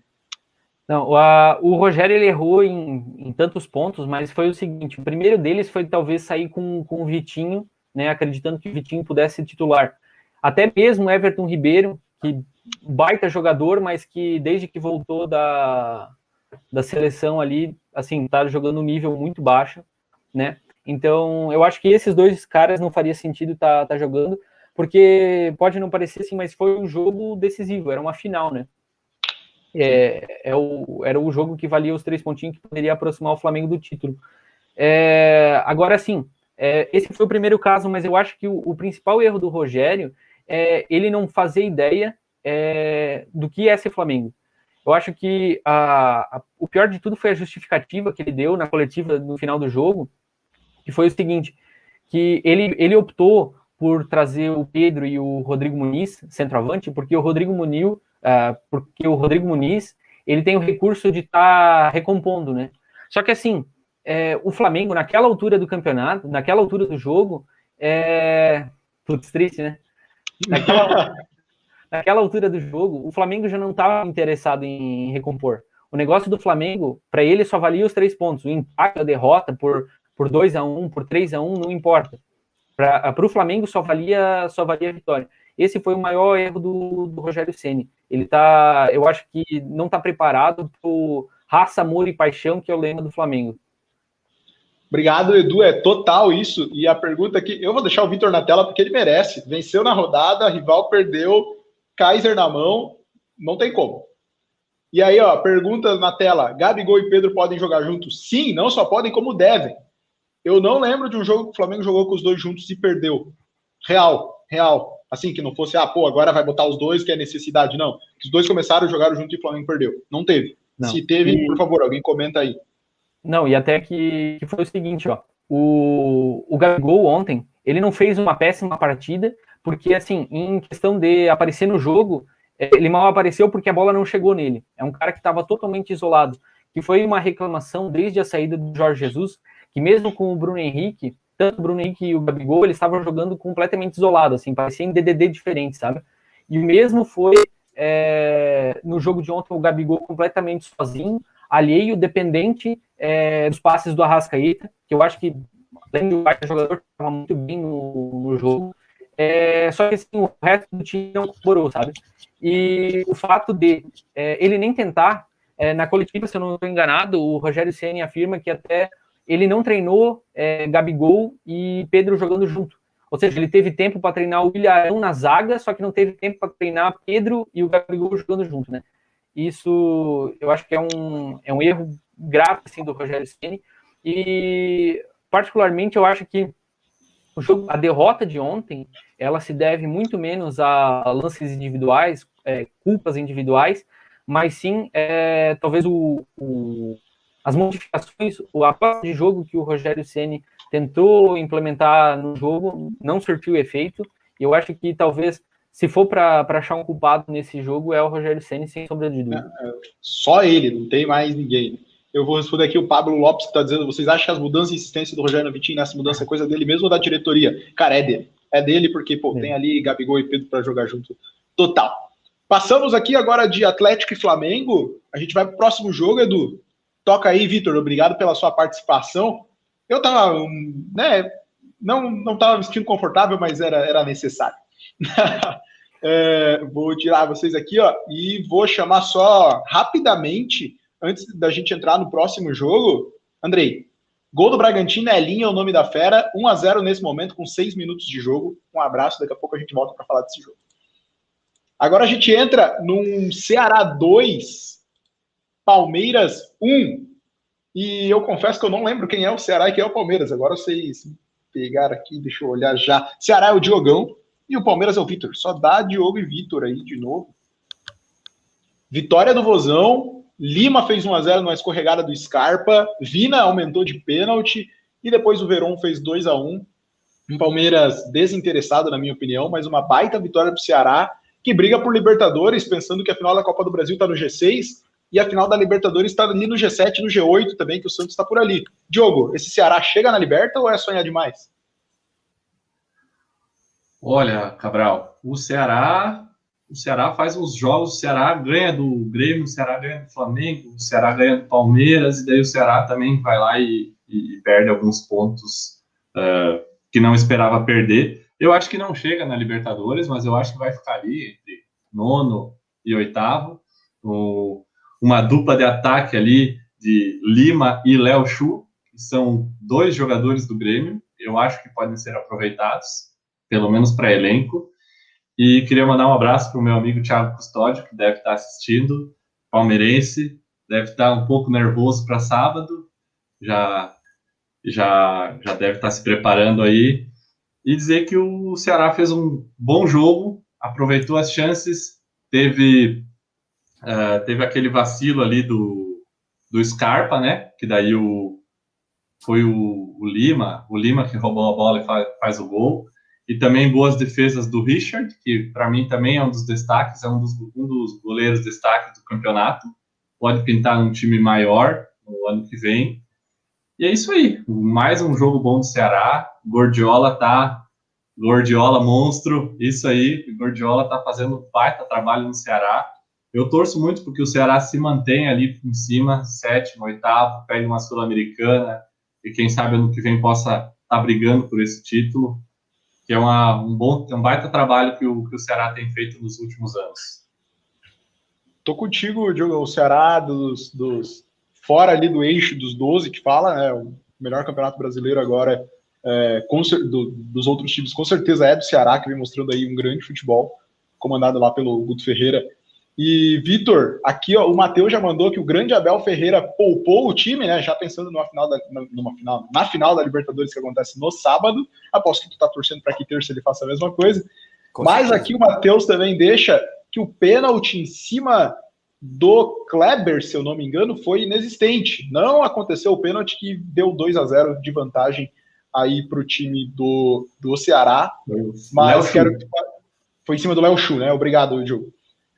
Não, a, o Rogério ele errou em, em, tantos pontos, mas foi o seguinte: o primeiro deles foi talvez sair com, com o Vitinho, né, acreditando que o Vitinho pudesse ser titular. Até mesmo Everton Ribeiro, que baita jogador, mas que desde que voltou da, da seleção ali, assim, tá jogando um nível muito baixo, né? Então, eu acho que esses dois caras não faria sentido estar tá, tá jogando, porque pode não parecer assim, mas foi um jogo decisivo, era uma final, né? É, é o, era o jogo que valia os três pontinhos que poderia aproximar o Flamengo do título. É, agora, sim, é, esse foi o primeiro caso, mas eu acho que o, o principal erro do Rogério é ele não fazer ideia é, do que é ser Flamengo. Eu acho que a, a, o pior de tudo foi a justificativa que ele deu na coletiva no final do jogo, que foi o seguinte, que ele, ele optou por trazer o Pedro e o Rodrigo Muniz, centroavante, porque o Rodrigo Muniz, uh, porque o Rodrigo Muniz, ele tem o recurso de estar tá recompondo, né? Só que assim, é, o Flamengo, naquela altura do campeonato, naquela altura do jogo, é... Putz, triste, né? Naquela, naquela altura do jogo, o Flamengo já não estava interessado em recompor. O negócio do Flamengo, para ele, só valia os três pontos. O empate, a derrota por por 2 a 1 por 3 a 1 não importa. Para o Flamengo só valia, só valia a vitória. Esse foi o maior erro do, do Rogério Ceni. Ele tá, eu acho que não está preparado para raça, amor e paixão, que é o lema do Flamengo. Obrigado, Edu. É total isso. E a pergunta que eu vou deixar o Vitor na tela porque ele merece. Venceu na rodada, rival perdeu, Kaiser na mão, não tem como. E aí, ó, pergunta na tela: Gabigol e Pedro podem jogar juntos? Sim, não só podem, como devem. Eu não lembro de um jogo que o Flamengo jogou com os dois juntos e perdeu. Real, real. Assim, que não fosse, ah, pô, agora vai botar os dois, que é necessidade. Não. Os dois começaram, jogaram junto e o Flamengo perdeu. Não teve. Não. Se teve, e... por favor, alguém comenta aí. Não, e até que, que foi o seguinte, ó. O, o Gabigol ontem, ele não fez uma péssima partida, porque, assim, em questão de aparecer no jogo, é, ele mal apareceu porque a bola não chegou nele. É um cara que estava totalmente isolado. Que foi uma reclamação desde a saída do Jorge Jesus, que mesmo com o Bruno Henrique, tanto o Bruno Henrique e o Gabigol, eles estavam jogando completamente isolados, assim, pareciam DDD diferentes, sabe? E mesmo foi é, no jogo de ontem, o Gabigol completamente sozinho, alheio, dependente é, dos passes do Arrascaeta, que eu acho que, além do jogador, estava muito bem no, no jogo, é, só que assim, o resto do time não colaborou, sabe? E o fato de é, ele nem tentar, é, na coletiva, se eu não estou enganado, o Rogério Ceni afirma que até ele não treinou é, Gabigol e Pedro jogando junto. Ou seja, ele teve tempo para treinar o Ilharão na zaga, só que não teve tempo para treinar Pedro e o Gabigol jogando junto, né? Isso eu acho que é um, é um erro grave assim, do Rogério Ceni e particularmente eu acho que o jogo, a derrota de ontem, ela se deve muito menos a lances individuais, é, culpas individuais, mas sim é, talvez o, o, as modificações, o apoio de jogo que o Rogério Ceni tentou implementar no jogo não surtiu efeito. E eu acho que talvez, se for para achar um culpado nesse jogo, é o Rogério Ceni sem sombra de dúvida. É, só ele, não tem mais ninguém. Eu vou responder aqui o Pablo Lopes que está dizendo: vocês acham que as mudanças de insistência do Rogério Vitinho nessa mudança é coisa dele mesmo ou da diretoria? Cara, é dele. É dele porque, pô, é. tem ali Gabigol e Pedro para jogar junto. Total. Passamos aqui agora de Atlético e Flamengo. A gente vai para o próximo jogo, Edu. Toca aí, Vitor. Obrigado pela sua participação. Eu tava, né, não não estava me sentindo confortável, mas era, era necessário. é, vou tirar vocês aqui, ó, e vou chamar só rapidamente, antes da gente entrar no próximo jogo, Andrei, gol do Bragantino é linha, o nome da fera, 1 a 0 nesse momento, com 6 minutos de jogo. Um abraço, daqui a pouco a gente volta para falar desse jogo. Agora a gente entra num Ceará 2, Palmeiras 1. E eu confesso que eu não lembro quem é o Ceará e quem é o Palmeiras. Agora vocês pegaram aqui, deixa eu olhar já. Ceará é o Diogão e o Palmeiras é o Vitor. Só dá Diogo e Vitor aí de novo. Vitória do Vozão. Lima fez 1 a 0 numa escorregada do Scarpa. Vina aumentou de pênalti. E depois o Verón fez 2 a 1 Um Palmeiras desinteressado, na minha opinião, mas uma baita vitória para o Ceará, que briga por Libertadores, pensando que a final da Copa do Brasil está no G6 e a final da Libertadores está ali no G7, no G8 também, que o Santos está por ali. Diogo, esse Ceará chega na Liberta ou é sonhar demais? Olha, Cabral, o Ceará, o Ceará faz uns jogos, o Ceará ganha do Grêmio, o Ceará ganha do Flamengo, o Ceará ganha do Palmeiras, e daí o Ceará também vai lá e, e perde alguns pontos uh, que não esperava perder. Eu acho que não chega na Libertadores, mas eu acho que vai ficar ali entre nono e oitavo. O, uma dupla de ataque ali de Lima e Léo Chu, que são dois jogadores do Grêmio, eu acho que podem ser aproveitados, pelo menos para elenco. E queria mandar um abraço para o meu amigo Thiago Custódio, que deve estar assistindo, palmeirense, deve estar um pouco nervoso para sábado, já, já, já deve estar se preparando aí. E dizer que o Ceará fez um bom jogo, aproveitou as chances, teve Uh, teve aquele vacilo ali do, do Scarpa, né? Que daí o, foi o, o Lima, o Lima que roubou a bola e faz, faz, o gol. E também boas defesas do Richard, que para mim também é um dos destaques, é um dos, um dos goleiros destaques do campeonato. Pode pintar um time maior no ano que vem. E é isso aí. Mais um jogo bom do Ceará. Gordiola tá. Gordiola monstro. Isso aí. Gordiola tá fazendo baita trabalho no Ceará eu torço muito porque o Ceará se mantém ali em cima, sétimo, oitavo, pede uma Sul-Americana, e quem sabe ano que vem possa estar tá brigando por esse título, que é uma, um bom, um baita trabalho que o, que o Ceará tem feito nos últimos anos. Tô contigo, Diogo, o Ceará dos, dos fora ali do eixo dos 12 que fala, né, o melhor campeonato brasileiro agora é, com, do, dos outros times, com certeza é do Ceará, que vem mostrando aí um grande futebol, comandado lá pelo Guto Ferreira e, Vitor, aqui ó, o Matheus já mandou que o grande Abel Ferreira poupou o time, né? Já pensando numa final, da, numa final, na final da Libertadores que acontece no sábado. Aposto que tu tá torcendo para que terça ele faça a mesma coisa. Com Mas certeza. aqui o Matheus também deixa que o pênalti em cima do Kleber, se eu não me engano, foi inexistente. Não aconteceu o pênalti que deu 2 a 0 de vantagem aí para o time do, do Ceará. Mas quero que foi em cima do Léo Chu, né? Obrigado, Diogo.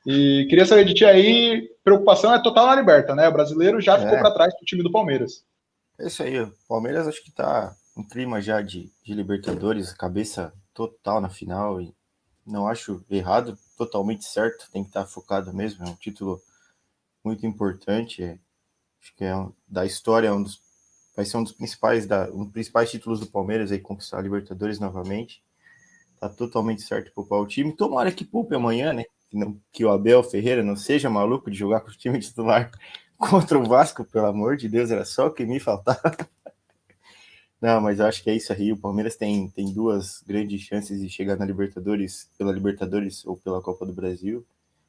E queria saber de ti aí, preocupação é total na liberta, né? O brasileiro já ficou é. para trás do time do Palmeiras. É isso aí, o Palmeiras acho que tá um clima já de, de Libertadores, cabeça total na final e não acho errado, totalmente certo, tem que estar tá focado mesmo, é um título muito importante, é, acho que é um, da história, é um dos, vai ser um dos principais, da, um dos principais títulos do Palmeiras aí, conquistar a Libertadores novamente, tá totalmente certo poupar o time, tomara que poupe amanhã, né, que, não, que o Abel Ferreira não seja maluco de jogar com o time titular contra o Vasco, pelo amor de Deus, era só o que me faltava. Não, mas eu acho que é isso aí. O Palmeiras tem, tem duas grandes chances de chegar na Libertadores, pela Libertadores ou pela Copa do Brasil.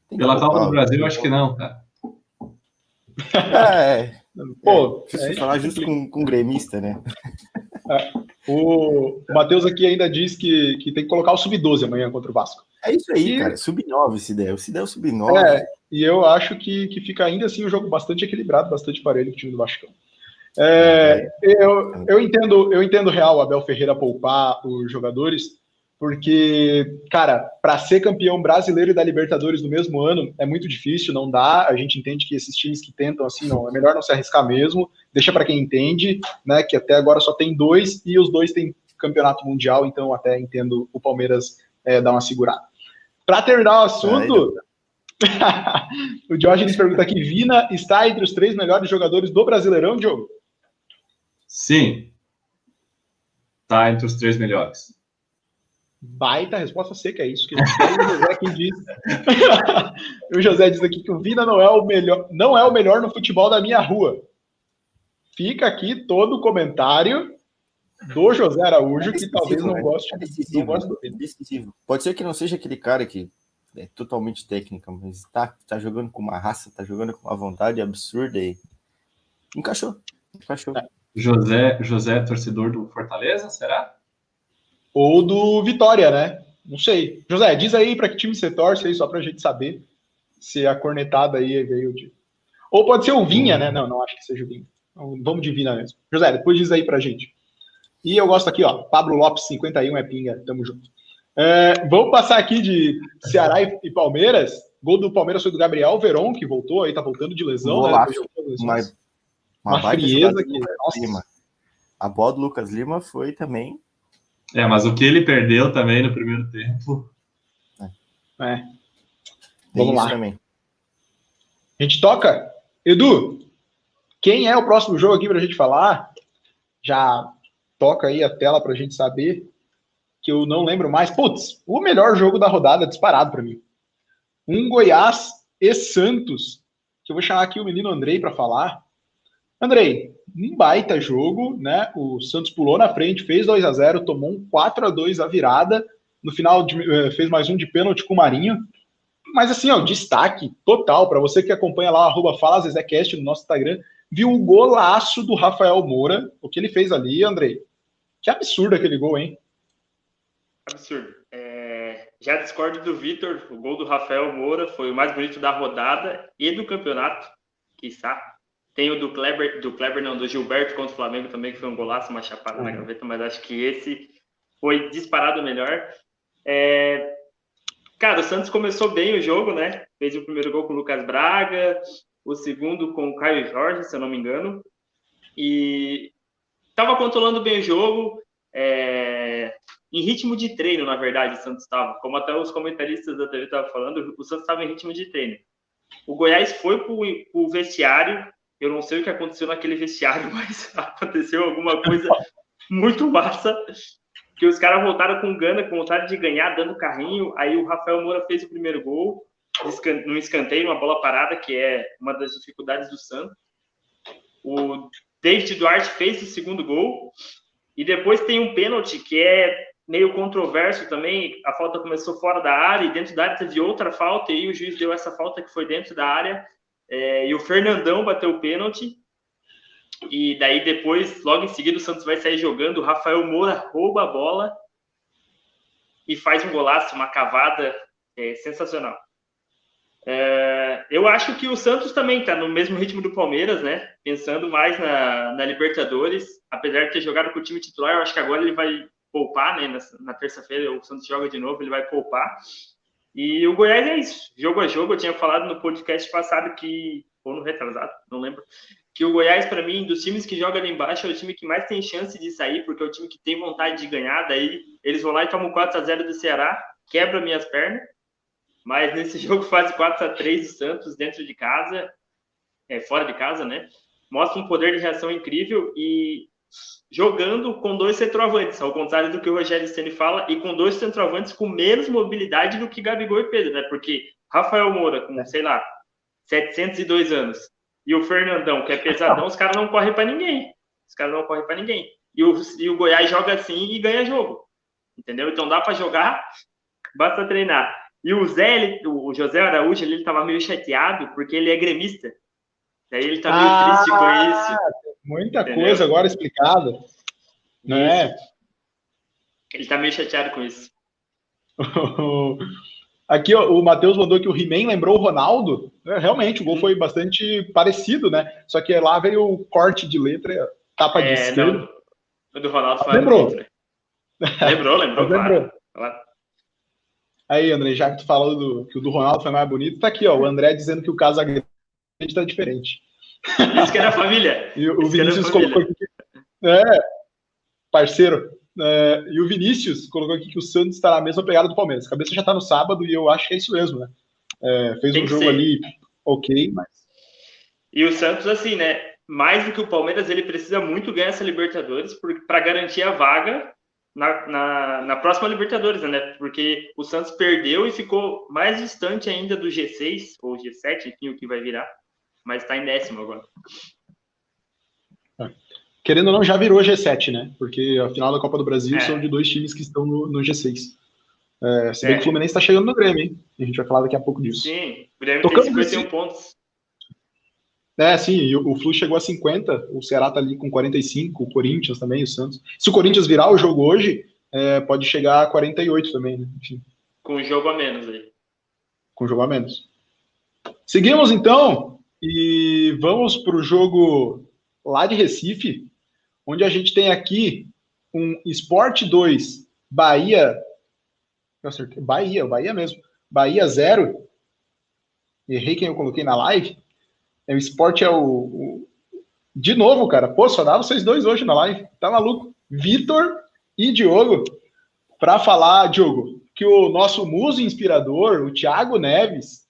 Tem pela Copa do Brasil, eu acho que não, cara. É, Pô, é, é falar justo com, com gremista, né? É, o Matheus aqui ainda diz que, que tem que colocar o sub-12 amanhã contra o Vasco. É isso aí, e... cara. Sub-9 se der. Se der o sub-9. É, e eu acho que, que fica ainda assim um jogo bastante equilibrado, bastante parelho com o time do Vasco. É, eu, eu entendo, eu entendo real Abel Ferreira poupar os jogadores, porque, cara, para ser campeão brasileiro e da Libertadores no mesmo ano é muito difícil, não dá. A gente entende que esses times que tentam assim, não, é melhor não se arriscar mesmo. Deixa para quem entende, né? Que até agora só tem dois e os dois têm campeonato mundial, então até entendo o Palmeiras é, dar uma segurada. Para terminar o assunto, o Diógenes pergunta aqui: Vina está entre os três melhores jogadores do Brasileirão, Diogo? Sim. Está entre os três melhores. Baita resposta seca, é isso que o José aqui diz. o José diz aqui que o Vina não é o melhor, não é o melhor no futebol da minha rua. Fica aqui todo o comentário do José Araújo, é que talvez não goste, é decisivo, não goste do é decisivo. Pode ser que não seja aquele cara que é totalmente técnica, mas tá, tá jogando com uma raça, tá jogando com uma vontade absurda e encaixou. Encaixou. José, José torcedor do Fortaleza, será? ou do Vitória, né? Não sei. José, diz aí para que time você torce aí, só para a gente saber se a cornetada aí veio de. Ou pode ser o Vinha, né? Não, não acho que seja o Vinha. Então, vamos de Vina mesmo. José, depois diz aí pra gente. E eu gosto aqui, ó. Pablo Lopes, 51 é pinga. Tamo junto. É, vamos passar aqui de Ceará e, e, Palmeiras. Gol do Palmeiras foi do Gabriel Veron, que voltou aí, tá voltando de lesão. Né? Uma, uma, uma frieza que. Nossa. A bola do Lucas Lima foi também é, mas o que ele perdeu também no primeiro tempo. É. Vamos lá. Também. A gente toca. Edu, quem é o próximo jogo aqui para a gente falar? Já toca aí a tela para a gente saber. Que eu não lembro mais. Putz, o melhor jogo da rodada disparado para mim. Um Goiás e Santos. Que eu vou chamar aqui o menino Andrei para falar. Andrei, um baita jogo, né? O Santos pulou na frente, fez 2 a 0 tomou um 4 a 2 a virada. No final, eh, fez mais um de pênalti com o Marinho. Mas assim, ó, destaque total para você que acompanha lá, arroba Zezecast no nosso Instagram, viu o golaço do Rafael Moura, o que ele fez ali, Andrei. Que absurdo aquele gol, hein? Absurdo. É, já discordo do Vitor, o gol do Rafael Moura foi o mais bonito da rodada e do campeonato, quiçá. Tem o do Kleber, do Kleber não, do Gilberto contra o Flamengo também, que foi um golaço, uma chapada uhum. na gaveta, mas acho que esse foi disparado melhor. É... Cara, o Santos começou bem o jogo, né? Fez o primeiro gol com o Lucas Braga, o segundo com o Caio Jorge, se eu não me engano. E estava controlando bem o jogo, é... em ritmo de treino, na verdade, o Santos estava. Como até os comentaristas da TV estavam falando, o Santos estava em ritmo de treino. O Goiás foi para o vestiário, eu não sei o que aconteceu naquele vestiário, mas aconteceu alguma coisa muito massa. Que os caras voltaram com gana, com vontade de ganhar, dando carrinho. Aí o Rafael Moura fez o primeiro gol, num escanteio, uma bola parada, que é uma das dificuldades do Santos. O David Duarte fez o segundo gol. E depois tem um pênalti que é meio controverso também. A falta começou fora da área e dentro da área teve outra falta. E aí o juiz deu essa falta que foi dentro da área. É, e o Fernandão bateu o pênalti. E daí depois, logo em seguida, o Santos vai sair jogando. O Rafael Moura rouba a bola e faz um golaço, uma cavada é, sensacional. É, eu acho que o Santos também está no mesmo ritmo do Palmeiras, né? Pensando mais na, na, Libertadores, apesar de ter jogado com o time titular, eu acho que agora ele vai poupar, né? Na, na terça-feira o Santos joga de novo, ele vai poupar. E o Goiás é isso, jogo a jogo. Eu tinha falado no podcast passado que, ou no retrasado, não lembro, que o Goiás, para mim, dos times que joga ali embaixo, é o time que mais tem chance de sair, porque é o time que tem vontade de ganhar. Daí eles vão lá e tomam 4 a 0 do Ceará, quebra minhas pernas. Mas nesse jogo faz 4 a 3 do Santos dentro de casa, é, fora de casa, né? Mostra um poder de reação incrível e jogando com dois centroavantes, ao contrário do que o Rogério Ceni fala, e com dois centroavantes com menos mobilidade do que Gabigol e Pedro, né? Porque Rafael Moura, com, sei lá, 702 anos, e o Fernandão, que é pesadão, os caras não correm para ninguém. Os caras não correm para ninguém. e o, e o Goiás joga assim e ganha jogo. Entendeu? Então dá para jogar, basta treinar. E o Zé, ele, o José Araújo, ele estava meio chateado porque ele é gremista. Daí ele tá meio ah, triste com isso. Muita entendeu? coisa agora explicada. Né? Ele tá meio chateado com isso. Aqui ó, o Matheus mandou que o He-Man lembrou o Ronaldo. É, realmente, o gol foi bastante parecido, né? Só que lá veio o corte de letra, tapa é, de esquerda. O do Ronaldo foi Lembrou. Lembrou, lembrou, lembrou. Claro. Aí, André, já que tu falou do, que o do Ronaldo foi mais bonito, tá aqui, ó. O André dizendo que o caso agredido tá diferente. Isso que é da família. e o Isso Vinícius colocou aqui. É, parceiro. É, e o Vinícius colocou aqui que o Santos está na mesma pegada do Palmeiras. A cabeça já está no sábado e eu acho que é isso mesmo, né? É, fez Tem um jogo ser. ali ok, mas. E o Santos, assim, né? Mais do que o Palmeiras, ele precisa muito ganhar essa Libertadores para garantir a vaga na, na, na, próxima Libertadores, né? Porque o Santos perdeu e ficou mais distante ainda do G6, ou G7, enfim, o que vai virar. Mas está em décimo agora. É querendo ou não, já virou G7, né? Porque a final da Copa do Brasil é. são de dois times que estão no, no G6. É, se bem é. que o Fluminense está chegando no Grêmio, hein? A gente vai falar daqui a pouco disso. Sim, o Grêmio Tocando tem 51 pontos. É, sim, o, o Flu chegou a 50, o Ceará tá ali com 45, o Corinthians também, o Santos. Se o Corinthians virar o jogo hoje, é, pode chegar a 48 também, né? Enfim. Com jogo a menos aí. Com jogo a menos. Seguimos então e vamos para o jogo lá de Recife, onde a gente tem aqui um Sport 2, Bahia. Eu acertei, Bahia, Bahia mesmo. Bahia 0. Errei quem eu coloquei na live. É, o Sport é o, o, De novo, cara. Pô, só dá vocês dois hoje na live. Tá maluco? Vitor e Diogo. Para falar, Diogo, que o nosso muso inspirador, o Thiago Neves,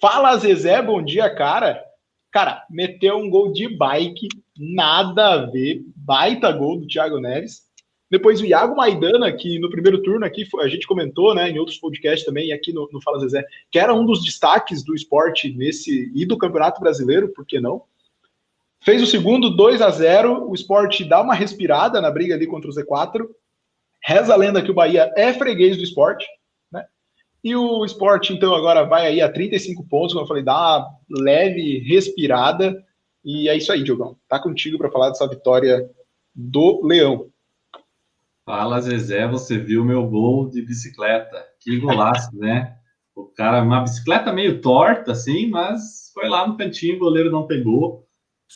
fala Zezé, bom dia, cara. Cara, meteu um gol de bike, nada a ver, baita gol do Thiago Neves. Depois o Iago Maidana, que no primeiro turno aqui a gente comentou, né, em outros podcasts também, e aqui no, no Fala Zezé, que era um dos destaques do esporte nesse e do Campeonato Brasileiro, por que não? Fez o segundo 2 a 0 o esporte dá uma respirada na briga ali contra o Z4. Reza a lenda que o Bahia é freguês do esporte. E o esporte, então, agora vai aí a 35 pontos, como eu falei, dá uma leve respirada. E é isso aí, Diogão. Tá contigo para falar dessa vitória do Leão. Fala, Zezé, você viu meu gol de bicicleta. Que golaço, né? O cara, uma bicicleta meio torta, assim, mas foi lá no cantinho, o goleiro não pegou.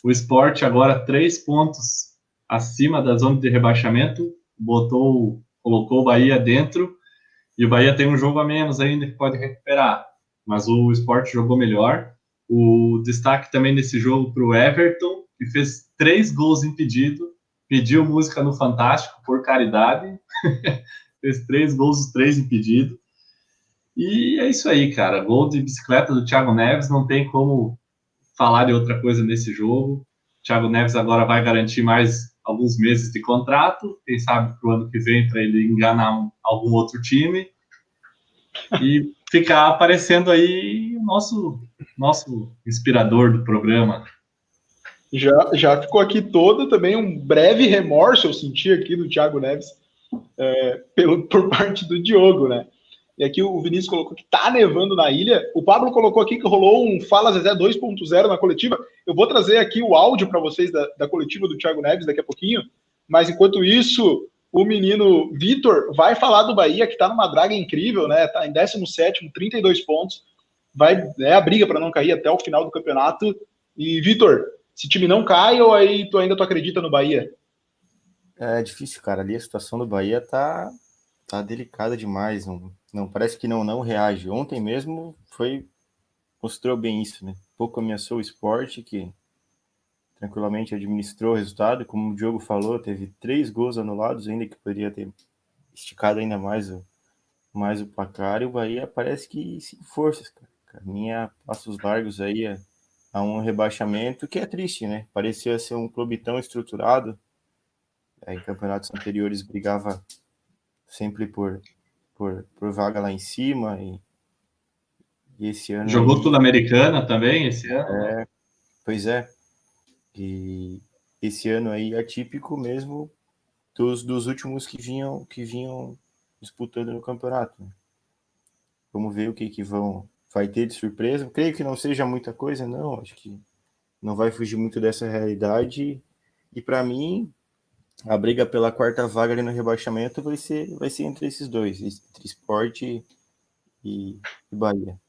O esporte agora três pontos acima da zona de rebaixamento, botou, colocou o Bahia dentro e o Bahia tem um jogo a menos ainda que pode recuperar. Mas o Sport jogou melhor. O destaque também nesse jogo para o Everton, que fez três gols impedido, pediu música no Fantástico por caridade, fez três gols, os três impedidos. E é isso aí, cara. Gol de bicicleta do Thiago Neves, não tem como falar de outra coisa nesse jogo. O Thiago Neves agora vai garantir mais alguns meses de contrato, quem sabe para o ano que vem, para ele enganar um, algum outro time e ficar aparecendo aí o nosso, nosso inspirador do programa. Já, já ficou aqui todo também um breve remorso, eu senti aqui do Thiago Neves, é, pelo, por parte do Diogo, né? E aqui o Vinícius colocou que tá nevando na ilha. O Pablo colocou aqui que rolou um Fala Zezé 2.0 na coletiva. Eu vou trazer aqui o áudio para vocês da, da coletiva do Thiago Neves daqui a pouquinho. Mas enquanto isso, o menino Vitor vai falar do Bahia, que está numa draga incrível, né? Tá em 17, 32 pontos. Vai é a briga para não cair até o final do campeonato. E Vitor, esse time não cai ou aí tu ainda tu acredita no Bahia? É difícil, cara. Ali a situação do Bahia tá tá delicada demais. Não, não parece que não não reage. Ontem mesmo foi mostrou bem isso, né? Pouco ameaçou o esporte que tranquilamente administrou o resultado, como o Diogo falou, teve três gols anulados ainda que poderia ter esticado ainda mais o mais o placar e o Bahia parece que sem forças, cara. Caminha passos largos aí a, a um rebaixamento que é triste, né? Parecia ser um clube tão estruturado. É, em campeonatos anteriores brigava sempre por, por, por vaga lá em cima. E, e esse ano. Jogou aí, Sul-Americana também esse ano? É, pois é. E esse ano aí atípico mesmo dos, dos últimos que vinham, que vinham disputando no campeonato. Vamos ver o que, que vão vai ter de surpresa. Creio que não seja muita coisa, não. Acho que não vai fugir muito dessa realidade. E para mim, a briga pela quarta vaga ali no rebaixamento vai ser, vai ser entre esses dois, entre esporte e, e Bahia.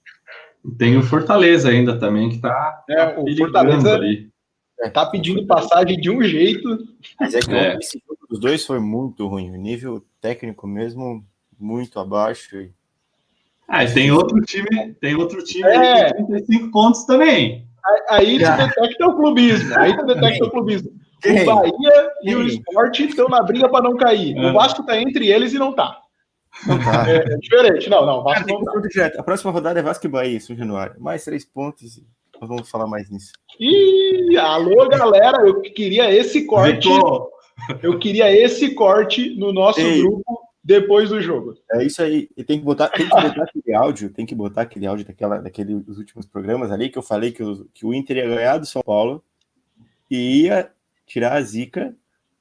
Tem o Fortaleza ainda também, que tá, é, tá o Fortaleza ali. É, tá pedindo passagem de um jeito. Mas é que é. esse jogo dos dois foi muito ruim. O nível técnico mesmo muito abaixo. E... Ah, e tem outro time, tem outro time é. com 35 pontos também. Aí, tu detecta o clubismo. Aí tu detecta o clubismo. O Bahia e o Sport estão na briga para não cair. O é. Vasco está entre eles e não está. Não tá. É, é, diferente. Não, não. Vasco não tá. A próxima rodada é Vasco e Bahia, isso, Januário. Mais três pontos. Nós vamos falar mais nisso. Ih, alô, galera. Eu queria esse corte. Eu queria esse corte no nosso Ei. grupo depois do jogo. É isso aí. E tem que botar, tem que botar aquele áudio, tem que botar aquele áudio daquela, daquele, dos últimos programas ali que eu falei que o, que o Inter ia ganhar do São Paulo e ia tirar a zica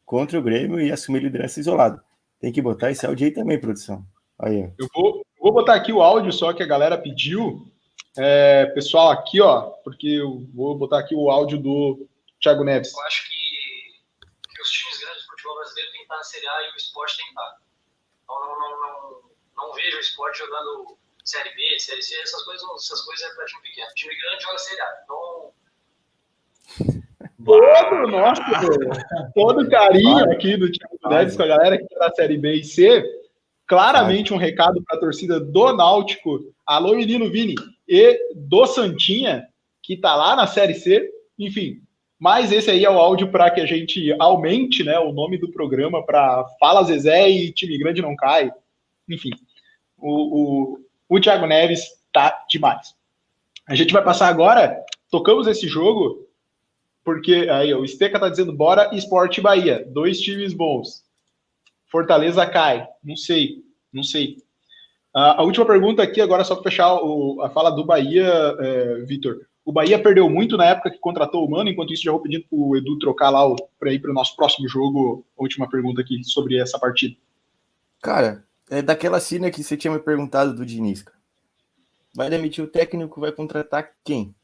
contra o Grêmio e assumir liderança isolado. Tem que botar esse áudio aí também, produção. Aí, Eu vou, vou botar aqui o áudio só que a galera pediu. É, pessoal, aqui, ó, porque eu vou botar aqui o áudio do Thiago Neves. Eu acho que, que os times grandes do futebol brasileiro têm que estar na Série A e o esporte tem que estar. Então, não, não, não, não vejo o esporte jogando Série B, Série C, essas coisas, essas coisas é para time pequeno. O time grande joga Série A. Então, todo nosso, todo carinho aqui do Thiago Neves com a galera que está na Série B e C. Claramente um recado para a torcida do Náutico, alô menino Vini, e do Santinha, que está lá na Série C. Enfim, mas esse aí é o áudio para que a gente aumente né, o nome do programa para Fala Zezé e Time Grande Não Cai. Enfim, o, o, o Thiago Neves tá demais. A gente vai passar agora, tocamos esse jogo, porque aí o Esteca tá dizendo bora Esporte Bahia, dois times bons. Fortaleza cai, não sei, não sei. Uh, a última pergunta aqui, agora só para fechar o, a fala do Bahia, é, Vitor. O Bahia perdeu muito na época que contratou o Mano, enquanto isso já vou pedindo para o Edu trocar lá para ir para o nosso próximo jogo. A última pergunta aqui sobre essa partida. Cara, é daquela cena que você tinha me perguntado do Diniz. Vai demitir o técnico, vai contratar quem?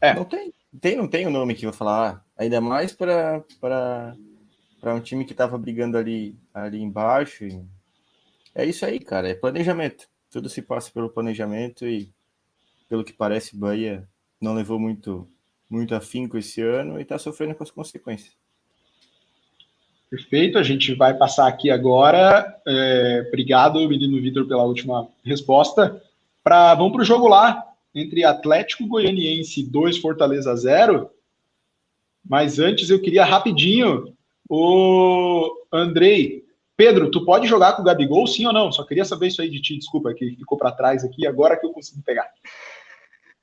É. Não tem, tem, não tem o nome que eu vou falar. Ainda mais para um time que estava brigando ali, ali embaixo. É isso aí, cara. É planejamento. Tudo se passa pelo planejamento e, pelo que parece, Bahia não levou muito, muito afinco esse ano e está sofrendo com as consequências. Perfeito, a gente vai passar aqui agora. É, obrigado, menino Vitor, pela última resposta. Pra, vamos para o jogo lá, entre Atlético Goianiense 2, Fortaleza 0. Mas antes eu queria rapidinho o Andrei. Pedro, tu pode jogar com o Gabigol, sim ou não? Só queria saber isso aí de ti, desculpa, que ficou para trás aqui, agora que eu consegui pegar.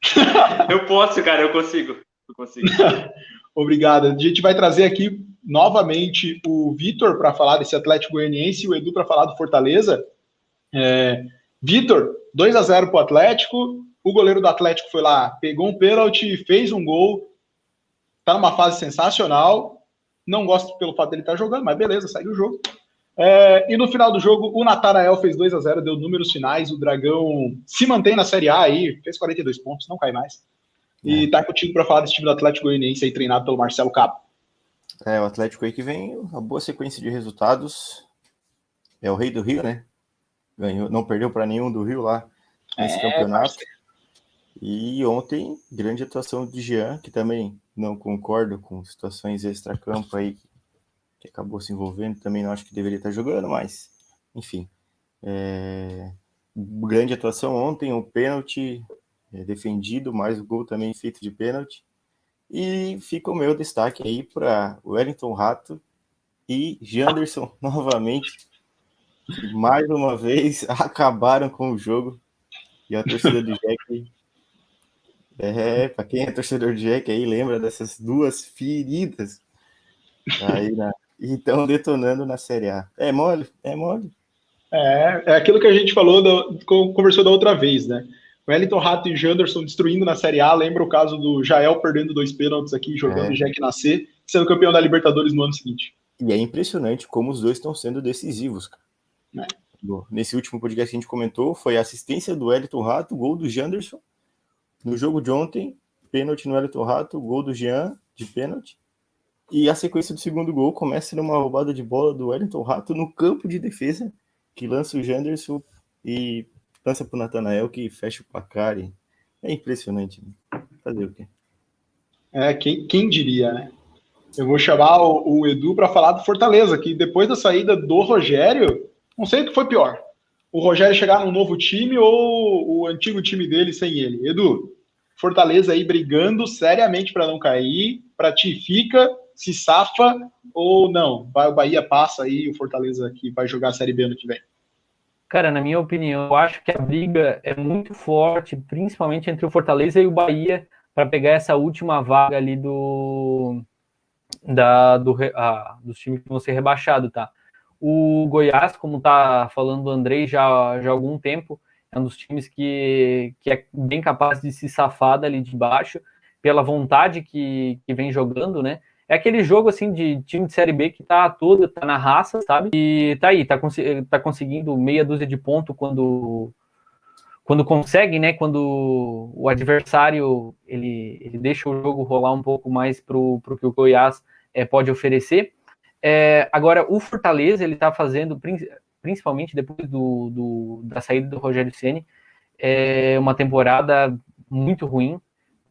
eu posso, cara, eu consigo. Eu consigo. Obrigado. A gente vai trazer aqui novamente o Vitor para falar desse Atlético Goianiense e o Edu para falar do Fortaleza. É, Vitor, 2 a 0 para o Atlético. O goleiro do Atlético foi lá, pegou um pênalti, fez um gol, tá numa fase sensacional. Não gosto pelo fato dele estar tá jogando, mas beleza, segue o jogo. É, e no final do jogo, o Natanael fez 2 a 0 deu números finais. O Dragão se mantém na Série A aí, fez 42 pontos, não cai mais. E é. tá contigo para falar desse time do Atlético Goianiense aí, treinado pelo Marcelo Cabo. É, o Atlético aí que vem uma boa sequência de resultados. É o rei do Rio, né? Ganhou, não perdeu para nenhum do Rio lá nesse é, campeonato. E ontem, grande atuação de Jean, que também não concordo com situações extra-campo aí, acabou se envolvendo, também não acho que deveria estar jogando, mas, enfim. É... Grande atuação ontem, um pênalti é, defendido, mais o gol também feito de pênalti. E fica o meu destaque aí para Wellington Rato e Janderson novamente, mais uma vez acabaram com o jogo. E a torcida do Jack é, para quem é torcedor de Jack aí, lembra dessas duas feridas aí na, e estão detonando na Série A. É mole? É mole. É, é aquilo que a gente falou, conversou da outra vez, né? Wellington Rato e Janderson destruindo na Série A. Lembra o caso do Jael perdendo dois pênaltis aqui, jogando é. Jack na C. sendo campeão da Libertadores no ano seguinte. E é impressionante como os dois estão sendo decisivos, cara. É. Nesse último podcast que a gente comentou, foi a assistência do Elton Rato, gol do Janderson. No jogo de ontem, pênalti no Elton Rato, gol do Jean, de pênalti. E a sequência do segundo gol começa numa roubada de bola do Wellington Rato no campo de defesa, que lança o Janderson e lança para o Natanael, que fecha o placar. É impressionante. Né? Fazer o quê? É, quem, quem diria, né? Eu vou chamar o, o Edu para falar do Fortaleza, que depois da saída do Rogério, não sei o que foi pior. O Rogério chegar num novo time ou o antigo time dele sem ele. Edu, Fortaleza aí brigando seriamente para não cair, para ti fica, se safa ou não? Vai, o Bahia passa aí, o Fortaleza que vai jogar a Série B ano que vem. Cara, na minha opinião, eu acho que a briga é muito forte, principalmente entre o Fortaleza e o Bahia, para pegar essa última vaga ali do, da, do, ah, dos times que vão ser rebaixados, tá? O Goiás, como tá falando o Andrei já, já há algum tempo, é um dos times que, que é bem capaz de se safar dali de baixo, pela vontade que, que vem jogando, né? É aquele jogo assim de time de Série B que tá todo, tá na raça, sabe? E tá aí, tá, cons tá conseguindo meia dúzia de ponto quando quando consegue, né? Quando o adversário ele, ele deixa o jogo rolar um pouco mais pro, pro que o Goiás é, pode oferecer. É, agora, o Fortaleza, ele tá fazendo, principalmente depois do, do da saída do Rogério Ceni, é uma temporada muito ruim.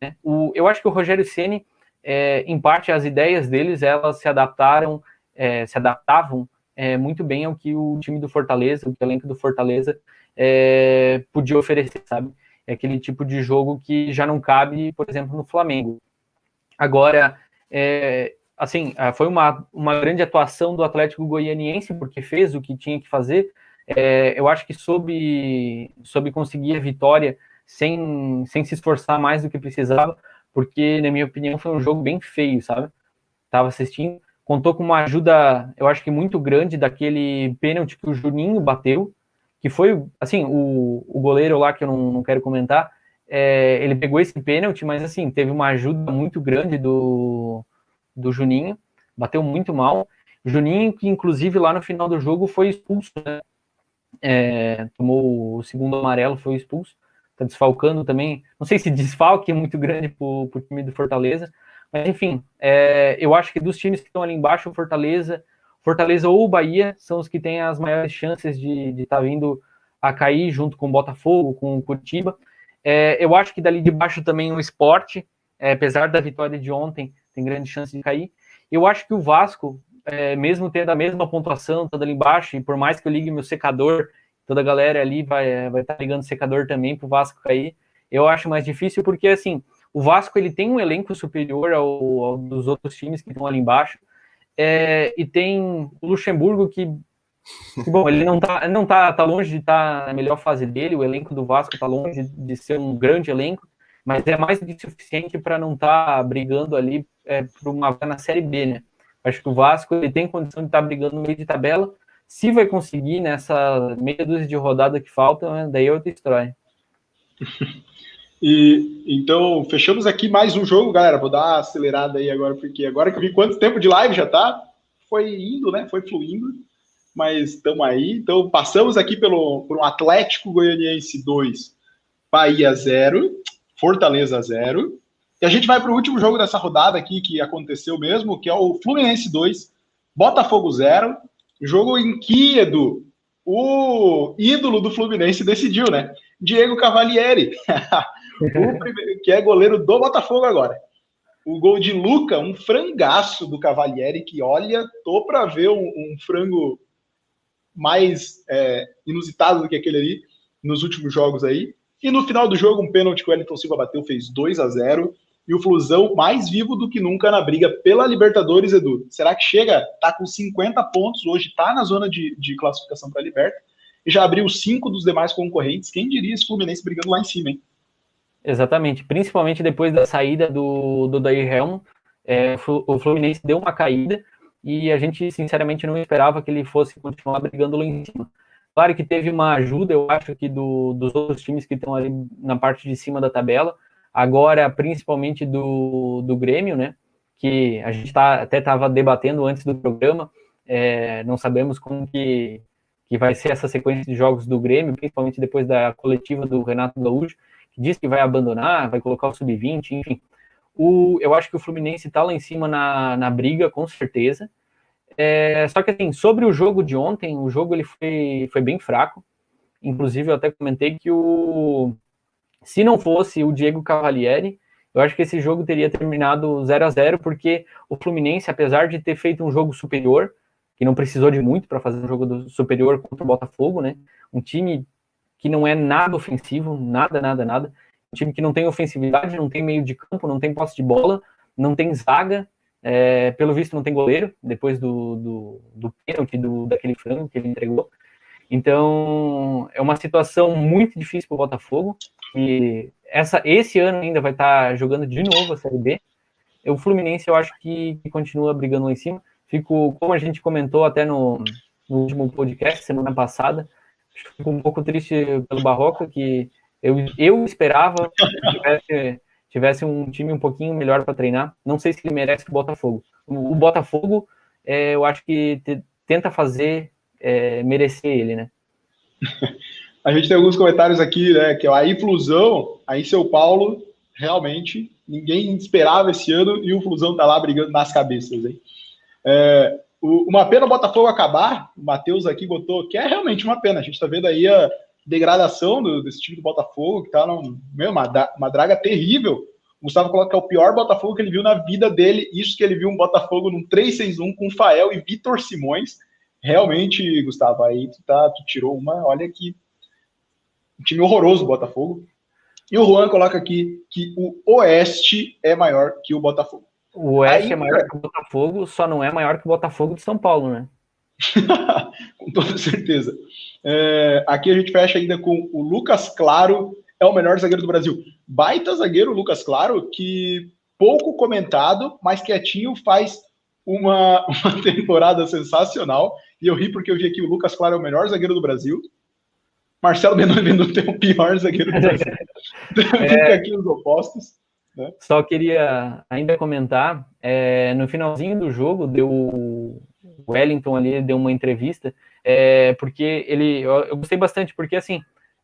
Né? O, eu acho que o Rogério Ceni é, em parte as ideias deles elas se adaptaram, é, se adaptavam é, muito bem ao que o time do Fortaleza, o elenco do Fortaleza é, podia oferecer, sabe? É aquele tipo de jogo que já não cabe, por exemplo, no Flamengo. Agora, é, assim, é, foi uma, uma grande atuação do Atlético Goianiense, porque fez o que tinha que fazer. eu acho que soube, soube conseguir a vitória sem, sem se esforçar mais do que precisava porque, na minha opinião, foi um jogo bem feio, sabe? Tava assistindo, contou com uma ajuda, eu acho que muito grande, daquele pênalti que o Juninho bateu, que foi, assim, o, o goleiro lá, que eu não, não quero comentar, é, ele pegou esse pênalti, mas, assim, teve uma ajuda muito grande do, do Juninho, bateu muito mal. Juninho, que inclusive lá no final do jogo foi expulso, né? É, tomou o segundo amarelo, foi expulso tá desfalcando também. Não sei se desfalque é muito grande para o time do Fortaleza, mas enfim, é, eu acho que dos times que estão ali embaixo, o Fortaleza, Fortaleza ou o Bahia são os que têm as maiores chances de estar tá vindo a cair junto com o Botafogo, com o Curitiba. É, eu acho que dali de baixo também o esporte, é, apesar da vitória de ontem, tem grande chance de cair. Eu acho que o Vasco, é, mesmo tendo a mesma pontuação, toda ali embaixo, e por mais que eu ligue meu secador toda a galera ali vai vai estar tá ligando secador também para o Vasco cair. Eu acho mais difícil porque assim o Vasco ele tem um elenco superior ao, ao dos outros times que estão ali embaixo é, e tem o Luxemburgo que, que, bom ele não tá não tá, tá longe de estar tá na melhor fase dele. O elenco do Vasco está longe de ser um grande elenco, mas é mais do que suficiente para não estar tá brigando ali é, para uma na Série B, né? Acho que o Vasco ele tem condição de estar tá brigando no meio de tabela se vai conseguir nessa meia dúzia de rodada que falta, né, daí é outra história. E então, fechamos aqui mais um jogo, galera. Vou dar uma acelerada aí agora, porque agora que eu vi quanto tempo de live já tá, foi indo, né? Foi fluindo, mas estamos aí. Então, passamos aqui pelo por um Atlético Goianiense 2, Bahia 0, Fortaleza 0. E a gente vai para o último jogo dessa rodada aqui que aconteceu mesmo, que é o Fluminense 2, Botafogo 0. Jogo em que, Edu, o ídolo do Fluminense decidiu, né? Diego Cavalieri, primeiro, que é goleiro do Botafogo agora. O gol de Luca, um frangaço do Cavalieri, que olha, tô para ver um, um, frango mais é, inusitado do que aquele ali nos últimos jogos aí. E no final do jogo, um pênalti que o Wellington Silva bateu, fez 2 a 0 e o Flusão mais vivo do que nunca na briga pela Libertadores, Edu. Será que chega? Tá com 50 pontos hoje, tá na zona de, de classificação para a Liberta e já abriu cinco dos demais concorrentes. Quem diria esse Fluminense brigando lá em cima, hein? Exatamente, principalmente depois da saída do, do Dair Helm, é, o Fluminense deu uma caída e a gente sinceramente não esperava que ele fosse continuar brigando lá em cima. Claro que teve uma ajuda, eu acho que do, dos outros times que estão ali na parte de cima da tabela, agora principalmente do, do Grêmio, né? que a gente tá, até estava debatendo antes do programa, é, não sabemos como que, que vai ser essa sequência de jogos do Grêmio, principalmente depois da coletiva do Renato Gaúcho, que diz que vai abandonar, vai colocar o sub-20, enfim. O, eu acho que o Fluminense está lá em cima na, na briga, com certeza. É, só que assim, sobre o jogo de ontem, o jogo ele foi, foi bem fraco. Inclusive, eu até comentei que o se não fosse o Diego Cavalieri, eu acho que esse jogo teria terminado 0 a 0 porque o Fluminense, apesar de ter feito um jogo superior, que não precisou de muito para fazer um jogo superior contra o Botafogo, né? Um time que não é nada ofensivo, nada, nada, nada. Um time que não tem ofensividade, não tem meio de campo, não tem posse de bola, não tem zaga, é, pelo visto não tem goleiro, depois do, do, do pênalti, do, daquele frango que ele entregou. Então, é uma situação muito difícil para o Botafogo. E essa, esse ano ainda vai estar tá jogando de novo a Série B. O Fluminense, eu acho que, que, continua brigando lá em cima. Fico, como a gente comentou até no, no último podcast, semana passada, fico um pouco triste pelo Barroca, que eu, eu esperava que tivesse, tivesse um time um pouquinho melhor para treinar. Não sei se ele merece o Botafogo. O, o Botafogo, é, eu acho que te, tenta fazer é, merecer ele, né? A gente tem alguns comentários aqui, né? Que é a influsão aí em São Paulo, realmente, ninguém esperava esse ano e o Flusão tá lá brigando nas cabeças, hein? É, uma pena o Botafogo acabar, o Matheus aqui botou que é realmente uma pena. A gente tá vendo aí a degradação do, desse time do Botafogo, que tá num, meu, uma, uma draga terrível. O Gustavo coloca que é o pior Botafogo que ele viu na vida dele. Isso que ele viu um Botafogo num 3-6-1 com Fael e Vitor Simões realmente, Gustavo, aí tu, tá, tu tirou uma, olha que um time horroroso Botafogo. E o Juan coloca aqui que o Oeste é maior que o Botafogo. O Oeste aí, é maior que o Botafogo, só não é maior que o Botafogo de São Paulo, né? com toda certeza. É, aqui a gente fecha ainda com o Lucas Claro, é o melhor zagueiro do Brasil. Baita zagueiro, Lucas Claro, que pouco comentado, mas quietinho, faz uma, uma temporada sensacional. E eu ri porque eu vi aqui o Lucas Claro é o melhor zagueiro do Brasil. Marcelo Benevenuto tem o pior zagueiro do Brasil. É, Fica aqui os opostos. Né? Só queria ainda comentar, é, no finalzinho do jogo, deu o Wellington ali, deu uma entrevista, é, porque ele, eu, eu, gostei bastante, porque assim,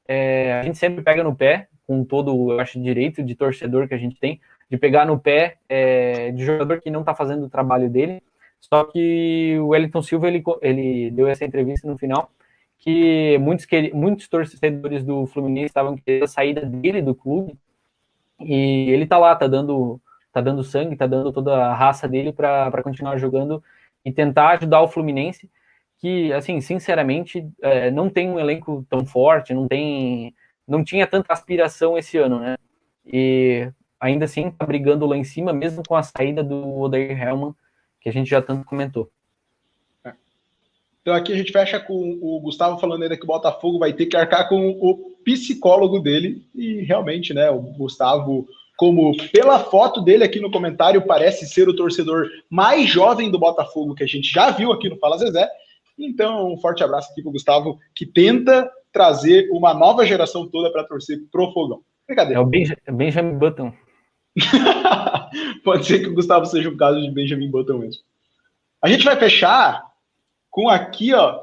é, a gente sempre pega no pé, com todo, eu acho, direito de torcedor que a gente tem, de pegar no pé é, de jogador que não está fazendo o trabalho dele, só que o Wellington Silva, ele, ele deu essa entrevista no final, que muitos, muitos torcedores do Fluminense estavam querendo a saída dele do clube, e ele tá lá, tá dando, tá dando sangue, tá dando toda a raça dele para continuar jogando e tentar ajudar o Fluminense, que, assim, sinceramente, é, não tem um elenco tão forte, não tem, não tinha tanta aspiração esse ano, né? E ainda assim tá brigando lá em cima, mesmo com a saída do Odair Helman, que a gente já tanto comentou. É. Então aqui a gente fecha com o Gustavo falando ainda que o Botafogo vai ter que arcar com o psicólogo dele, e realmente, né, o Gustavo, como pela foto dele aqui no comentário, parece ser o torcedor mais jovem do Botafogo que a gente já viu aqui no Fala Zezé. Então, um forte abraço aqui para o Gustavo, que tenta trazer uma nova geração toda para torcer pro Fogão. Brincadeira. É o Benjamin Button. Pode ser que o Gustavo seja um caso de Benjamin Button mesmo. A gente vai fechar com aqui, ó,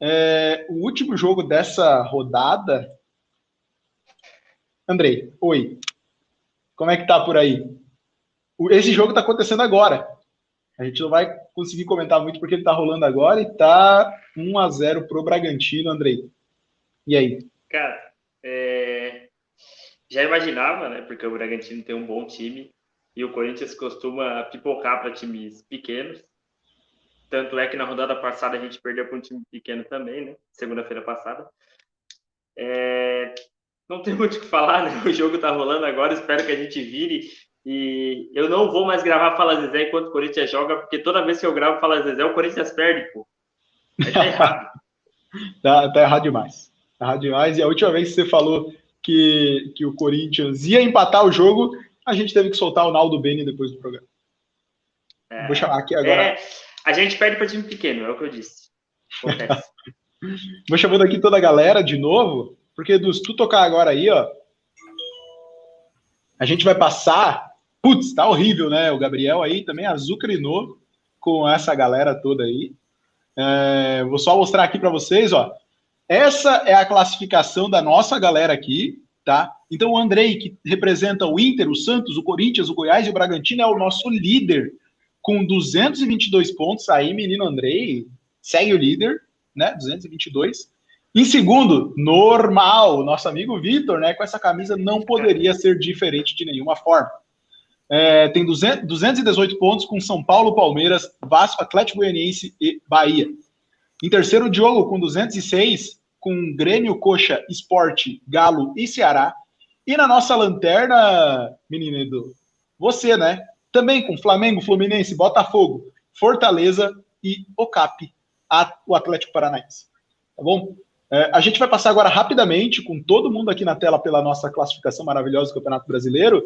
é, o último jogo dessa rodada. Andrei, oi. Como é que tá por aí? Esse jogo tá acontecendo agora. A gente não vai conseguir comentar muito porque ele tá rolando agora e tá 1 a 0 pro Bragantino, Andrei. E aí? Cara, já imaginava, né? Porque o Bragantino tem um bom time e o Corinthians costuma pipocar para times pequenos. Tanto é que na rodada passada a gente perdeu para um time pequeno também, né? Segunda-feira passada. É... Não tem muito o que falar, né? O jogo tá rolando agora, espero que a gente vire. E eu não vou mais gravar Fala Zezé enquanto o Corinthians joga, porque toda vez que eu gravo Fala Zezé, o Corinthians perde, pô. Tá errado. tá, tá errado demais. Tá errado demais. E a última vez que você falou que, que o Corinthians ia empatar o jogo, a gente teve que soltar o Naldo Beni depois do programa. É, Vou chamar aqui agora. É, a gente perde para time pequeno, é o que eu disse. Vou chamando aqui toda a galera de novo, porque se tu tocar agora aí, ó, a gente vai passar putz, tá horrível, né? O Gabriel aí também azucrinou com essa galera toda aí. É, vou só mostrar aqui para vocês, ó. Essa é a classificação da nossa galera aqui, tá? Então o Andrei, que representa o Inter, o Santos, o Corinthians, o Goiás e o Bragantino, é o nosso líder com 222 pontos. Aí, menino Andrei, segue o líder, né? 222. Em segundo, normal, nosso amigo Vitor, né? Com essa camisa não poderia ser diferente de nenhuma forma. É, tem 200, 218 pontos com São Paulo, Palmeiras, Vasco, Atlético Goianiense e Bahia. Em terceiro, Diogo com 206, com Grêmio, Coxa, Esporte, Galo e Ceará. E na nossa lanterna, menino Edu, você, né? Também com Flamengo, Fluminense, Botafogo, Fortaleza e Ocap, o Atlético Paranaense. Tá bom? É, a gente vai passar agora rapidamente com todo mundo aqui na tela pela nossa classificação maravilhosa do Campeonato Brasileiro.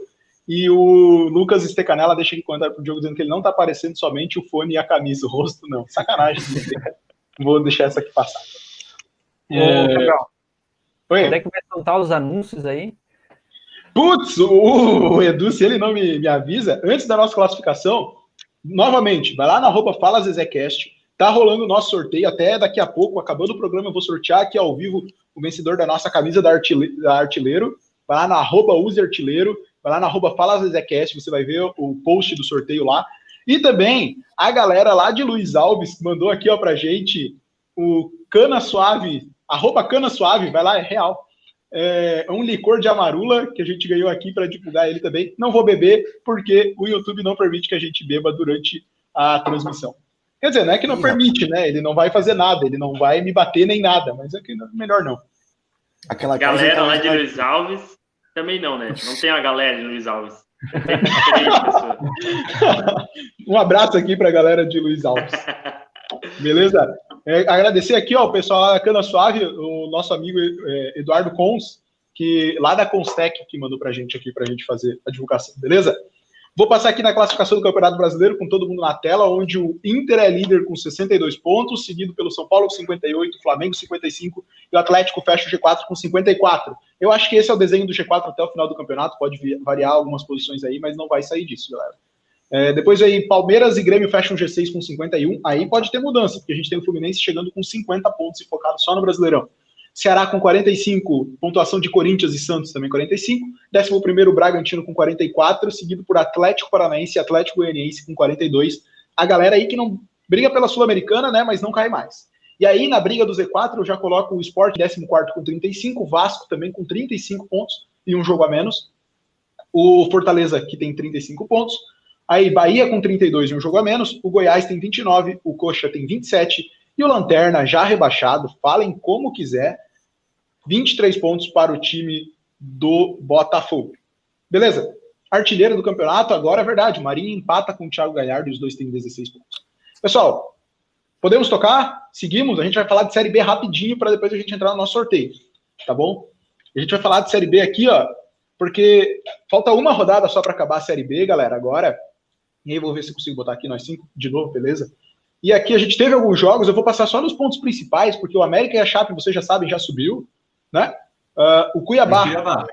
E o Lucas Estecanela deixa aqui comentário pro Diogo dizendo que ele não tá aparecendo somente o fone e a camisa, o rosto não. Sacanagem. Vou deixar essa aqui passar. É... Ô, Oi. Quando é que vai soltar os anúncios aí? Putz, o, o Edu, se ele não me, me, avisa, antes da nossa classificação, novamente, vai lá na roupa Fala Zezecast, tá rolando o nosso sorteio, até daqui a pouco, acabando o programa, eu vou sortear aqui ao vivo o vencedor da nossa camisa da, artilhe, da Artilheiro, vai lá na arroba Use Artilheiro, vai lá na arroba Fala Zezecast, você vai ver o post do sorteio lá, e também a galera lá de Luiz Alves mandou aqui ó pra gente o Cana Suave, arroba Cana Suave, vai lá, é real é, um licor de amarula que a gente ganhou aqui para divulgar ele também. Não vou beber porque o YouTube não permite que a gente beba durante a transmissão. Quer dizer, não é que não permite, né? Ele não vai fazer nada, ele não vai me bater nem nada, mas é que melhor não. Aquela galera lá de Luiz Alves também não, né? Não tem a galera de Luiz Alves. Um abraço aqui para a galera de Luiz Alves. Beleza? É, agradecer aqui ó, o pessoal da Cana Suave, o nosso amigo é, Eduardo Cons, que lá da Constec, que mandou pra gente aqui pra gente fazer a divulgação, beleza? Vou passar aqui na classificação do Campeonato Brasileiro com todo mundo na tela, onde o Inter é líder com 62 pontos, seguido pelo São Paulo com 58, Flamengo 55 e o Atlético fecha o G4 com 54. Eu acho que esse é o desenho do G4 até o final do campeonato, pode variar algumas posições aí, mas não vai sair disso, galera. É, depois aí, Palmeiras e Grêmio fecham G6 com 51. Aí pode ter mudança, porque a gente tem o Fluminense chegando com 50 pontos e focado só no Brasileirão. Ceará com 45, pontuação de Corinthians e Santos também 45. 11 Bragantino com 44, seguido por Atlético Paranaense e Atlético Goianiense com 42. A galera aí que não briga pela Sul-Americana, né, mas não cai mais. E aí, na briga do Z4, eu já coloco o Sport 14 com 35, o Vasco também com 35 pontos e um jogo a menos. O Fortaleza, que tem 35 pontos. Aí Bahia com 32 e um jogo a menos, o Goiás tem 29, o Coxa tem 27 o Lanterna já rebaixado, falem como quiser, 23 pontos para o time do Botafogo. Beleza? Artilheiro do campeonato, agora é verdade, Marinho empata com o Thiago Galhardo e os dois têm 16 pontos. Pessoal, podemos tocar? Seguimos? A gente vai falar de Série B rapidinho para depois a gente entrar no nosso sorteio, tá bom? A gente vai falar de Série B aqui, ó, porque falta uma rodada só para acabar a Série B, galera, agora. E aí vou ver se consigo botar aqui nós cinco de novo, beleza? E aqui a gente teve alguns jogos, eu vou passar só nos pontos principais, porque o América e a Chape, vocês já sabem, já subiu, né? Uh, o Cuiabá, Cuiabá.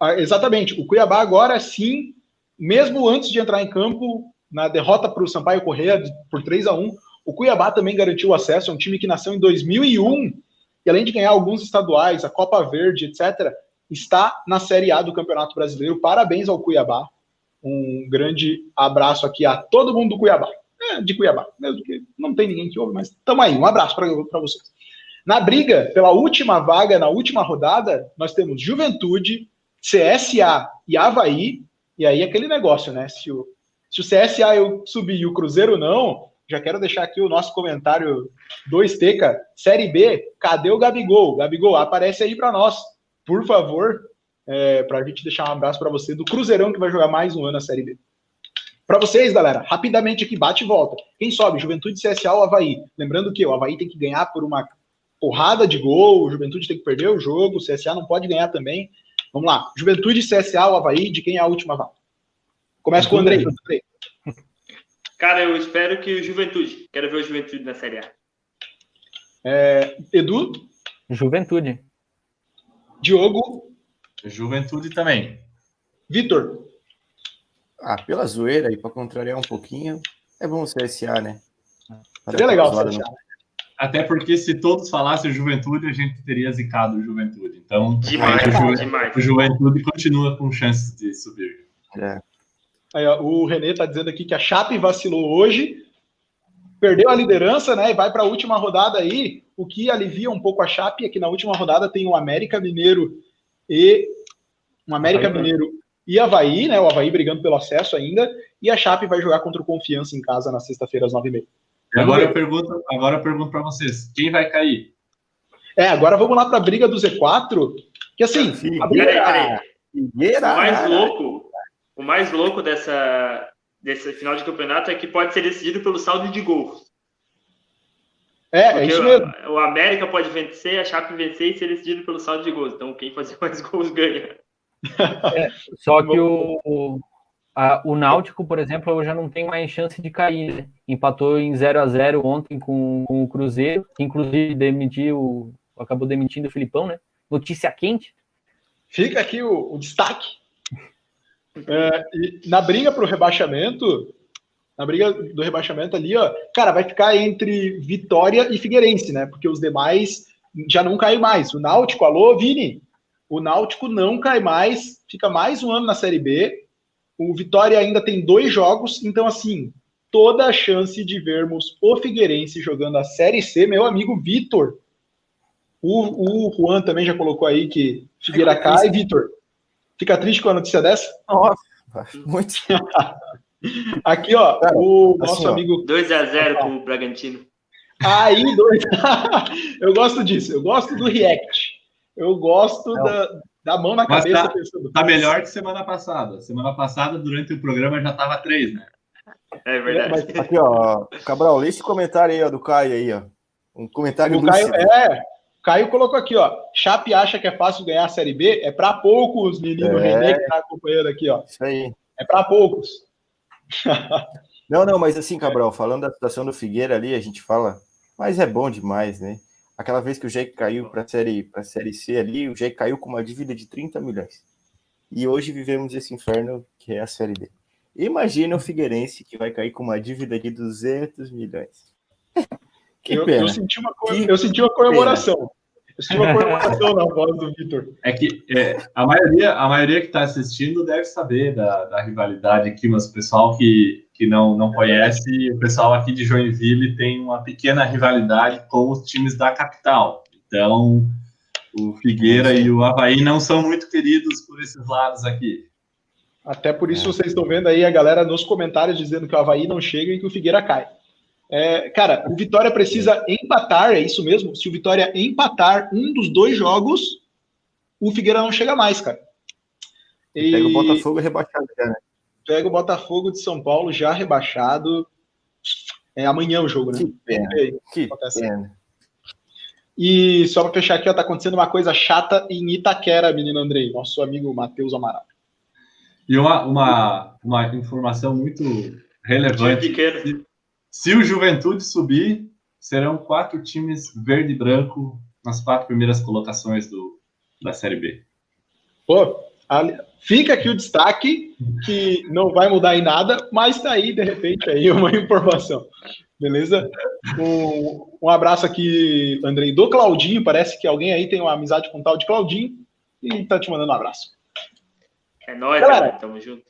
Uh, exatamente, o Cuiabá agora sim, mesmo antes de entrar em campo, na derrota para o Sampaio Correia por 3 a 1 o Cuiabá também garantiu o acesso, é um time que nasceu em 2001, e além de ganhar alguns estaduais, a Copa Verde, etc., está na Série A do Campeonato Brasileiro. Parabéns ao Cuiabá, um grande abraço aqui a todo mundo do Cuiabá. De Cuiabá, mesmo que não tem ninguém que ouve, mas tamo aí. Um abraço para vocês. Na briga pela última vaga, na última rodada, nós temos Juventude, CSA e Havaí. E aí aquele negócio, né? Se o, se o CSA eu subir e o Cruzeiro não, já quero deixar aqui o nosso comentário 2T, Série B, cadê o Gabigol? Gabigol, aparece aí para nós, por favor é, para a gente deixar um abraço para você do Cruzeirão que vai jogar mais um ano na Série B. Para vocês, galera, rapidamente aqui, bate e volta. Quem sobe? Juventude CSA ou Havaí? Lembrando que o Havaí tem que ganhar por uma porrada de gol, o Juventude tem que perder o jogo, o CSA não pode ganhar também. Vamos lá. Juventude, CSA ou Havaí, de quem é a última vaga? Começa com o Andrei. Cara, eu espero que o Juventude. Quero ver o Juventude na Série A. É, Edu? Juventude. Diogo? Juventude também. Vitor. Ah, pela zoeira e para contrariar um pouquinho, é bom o CSA, né? Seria legal o CSA. Até porque se todos falassem Juventude, a gente teria zicado o Juventude. Então, demais, o, Ju... demais. o Juventude continua com chances de subir. É. Aí, ó, o Renê está dizendo aqui que a Chape vacilou hoje, perdeu a liderança, né? E vai para a última rodada aí, o que alivia um pouco a Chape é que na última rodada tem o América Mineiro e um América Havaí, Mineiro e Havaí, né? O Havaí brigando pelo acesso ainda, e a Chape vai jogar contra o Confiança em casa na sexta-feira às nove e meia. E agora eu pergunto, agora eu pergunto para vocês, quem vai cair? É, agora vamos lá para a briga do Z4, que assim, a briga. Figueira. O mais louco, o mais louco dessa, desse final de campeonato é que pode ser decidido pelo saldo de gols. é, é Porque isso mesmo. o, o América pode vencer, a Chape vencer e ser decidido pelo saldo de gols. Então, quem fazer mais gols ganha. Só que o, o, a- o Náutico, por exemplo, já não tem mais chance de cair, né? Empatou em 0 a 0 ontem com, com o Cruzeiro, que inclusive demitiu, acabou demitindo o Filipão, né? Notícia quente. Fica aqui o, o destaque. É, na briga para o rebaixamento, na briga do rebaixamento ali, ó, cara, vai ficar entre Vitória e Figueirense, né? Porque os demais já não caem mais. O Náutico, alô, Vini? O Náutico não cai mais, fica mais um ano na Série B. O Vitória ainda tem dois jogos, então, assim, toda a chance de vermos o Figueirense jogando a Série C, meu amigo Vitor. O, o Juan também já colocou aí que Figueira cai. Vitor, fica triste com a notícia dessa? Nossa, muito. Aqui, ó, Cara, o nosso assim, amigo 2 a 0 com o Bragantino. Aí, dois. eu gosto disso, eu gosto do react. Eu gosto Não. da, da mão na Mas cabeça tá- pensando. Tá melhor que semana passada. Semana passada, durante o programa, já tava três, né? É verdade. Mas Aqui, ó. Cabral, lê esse comentário aí, ó, do Caio aí, ó. Um comentário o Caio, é, o Caio colocou aqui, ó. Chape acha que é fácil ganhar a Série B? É pra poucos, menino É. René que tá acompanhando aqui, ó. Isso aí. É pra poucos. Não, não, mas assim, Cabral, falando da situação do Figueira ali, a gente fala, mas é bom demais, né? Aquela vez que o Jack caiu para a série, pra série C ali, o Jack caiu com uma dívida de 30 milhões. E hoje vivemos esse inferno que é a série D. Imagina o Figueirense que vai cair com uma dívida de 200 milhões. Que eu, pena. eu senti uma, co- eu senti uma comemoração. Eu senti uma comemoração na voz do Vitor. É que é, a, maioria, a maioria que está assistindo deve saber da, da rivalidade aqui, mas o pessoal que, que não, não conhece, o pessoal aqui de Joinville tem uma pequena rivalidade com os times da capital. Então, o Figueira e o Havaí não são muito queridos por esses lados aqui. Até por isso É. vocês estão vendo aí a galera nos comentários dizendo que o Havaí não chega e que o Figueira cai. É, cara, o Vitória precisa empatar, é isso mesmo? Se o Vitória empatar um dos dois jogos, o Figueira não chega mais, cara. E Pega o Botafogo rebaixado já, né? pega o Botafogo de São Paulo já rebaixado. É amanhã o jogo, né? Que pena, E que acontece. pena. E só para fechar aqui, ó, tá acontecendo uma coisa chata em Itaquera, menino Andrei, nosso amigo Matheus Amaral. E uma, uma, uma informação muito relevante. pequeno. Se o Juventude subir, serão quatro times verde e branco nas quatro primeiras colocações do, da Série B. Pô, ali- fica aqui o destaque, que não vai mudar em nada, mas tá aí, de repente, aí uma informação. Beleza? Um, um abraço aqui, Andrei, do Claudinho. Parece que alguém aí tem uma amizade com o tal de Claudinho e tá te mandando um abraço. É nóis, Galera. cara. Tamo junto.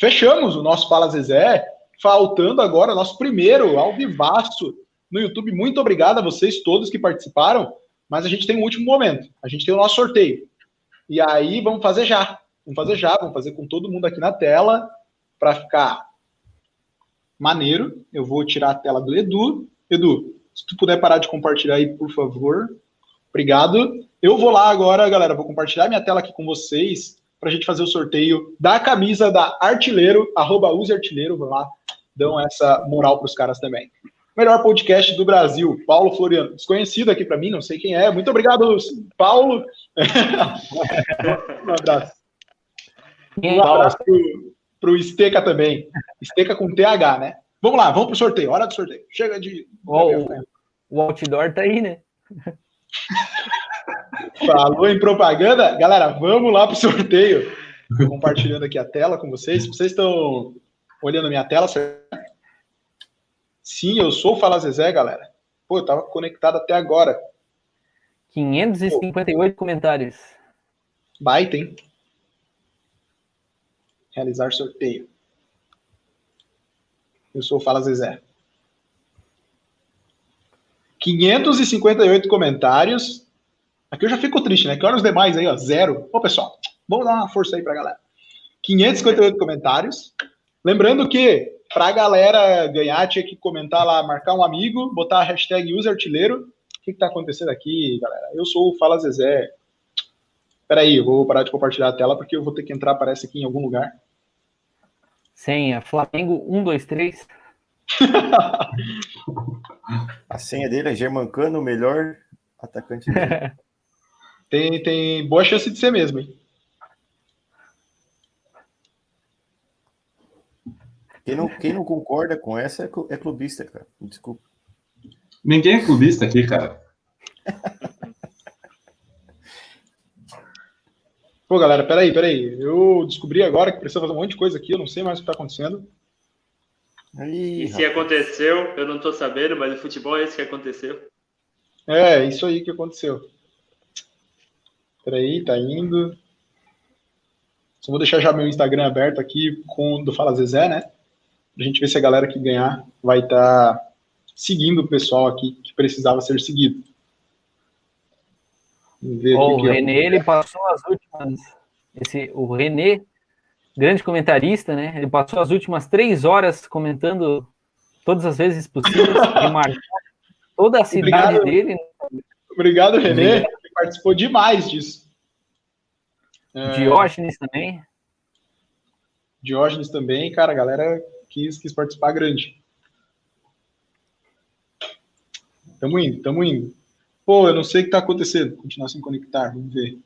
Fechamos o nosso Fala Zezé, faltando agora nosso primeiro ao vivaço no YouTube. Muito obrigado a vocês todos que participaram, mas a gente tem um último momento. A gente tem o nosso sorteio. E aí vamos fazer já. Vamos fazer já, vamos fazer com todo mundo aqui na tela para ficar maneiro. Eu vou tirar a tela do Edu. Edu, se tu puder parar de compartilhar aí, por favor. Obrigado. Eu vou lá agora, galera, vou compartilhar minha tela aqui com vocês para a gente fazer o sorteio da camisa da Artilheiro, arroba use Artilheiro, vão lá, dão essa moral para os caras também. Melhor podcast do Brasil, Paulo Floriano, desconhecido aqui para mim, não sei quem é. Muito obrigado, Paulo. um abraço. Um abraço para o Esteca também. Esteca com TH, né? Vamos lá, vamos pro sorteio. Hora do sorteio. Chega de. Ó, o, o outdoor tá aí, né? Falou em propaganda? Galera, vamos lá pro sorteio. Tô compartilhando aqui a tela com vocês. Vocês estão olhando a minha tela? Sim, eu sou o Fala Zezé, galera. Pô, eu tava conectado até agora. 558 Pô. comentários. Baita, hein? Realizar sorteio. Eu sou o Fala Zezé. 558 comentários. Aqui eu já fico triste, né? Que hora os demais aí, ó? Zero. Ô, pessoal, vamos dar uma força aí pra galera. 558 comentários. Lembrando que para a galera ganhar, tinha que comentar lá, marcar um amigo, botar a hashtag useartilheiro. O que está acontecendo aqui, galera? Eu sou o Fala Zezé. Peraí, eu vou parar de compartilhar a tela porque eu vou ter que entrar, parece aqui em algum lugar. Senha, Flamengo 123. a senha dele é Germancano, o melhor atacante tem, tem boa chance de ser mesmo, hein? Quem não, quem não concorda com essa é, é clubista, cara. Desculpa. Ninguém é clubista aqui, cara. Pô, galera, peraí, peraí. Eu descobri agora que precisa fazer um monte de coisa aqui, eu não sei mais o que tá acontecendo. Aí, e se aconteceu, eu não tô sabendo, mas o futebol é isso que aconteceu. É, isso aí que aconteceu. Peraí, tá indo. Só vou deixar já meu Instagram aberto aqui com do Fala Zezé, né? A gente ver se a galera que ganhar vai estar tá seguindo o pessoal aqui que precisava ser seguido. o Renê, ele passou as últimas. Esse, o Renê, grande comentarista, né? Ele passou as últimas três horas comentando todas as vezes possíveis e marcou toda a cidade Obrigado. dele. Obrigado, Renê. Ele participou demais disso. Diógenes é... também. Diógenes também, cara, a galera quis, quis participar grande. Tamo indo, tamo indo. Pô, eu não sei o que tá acontecendo. Continuar sem conectar, vamos ver.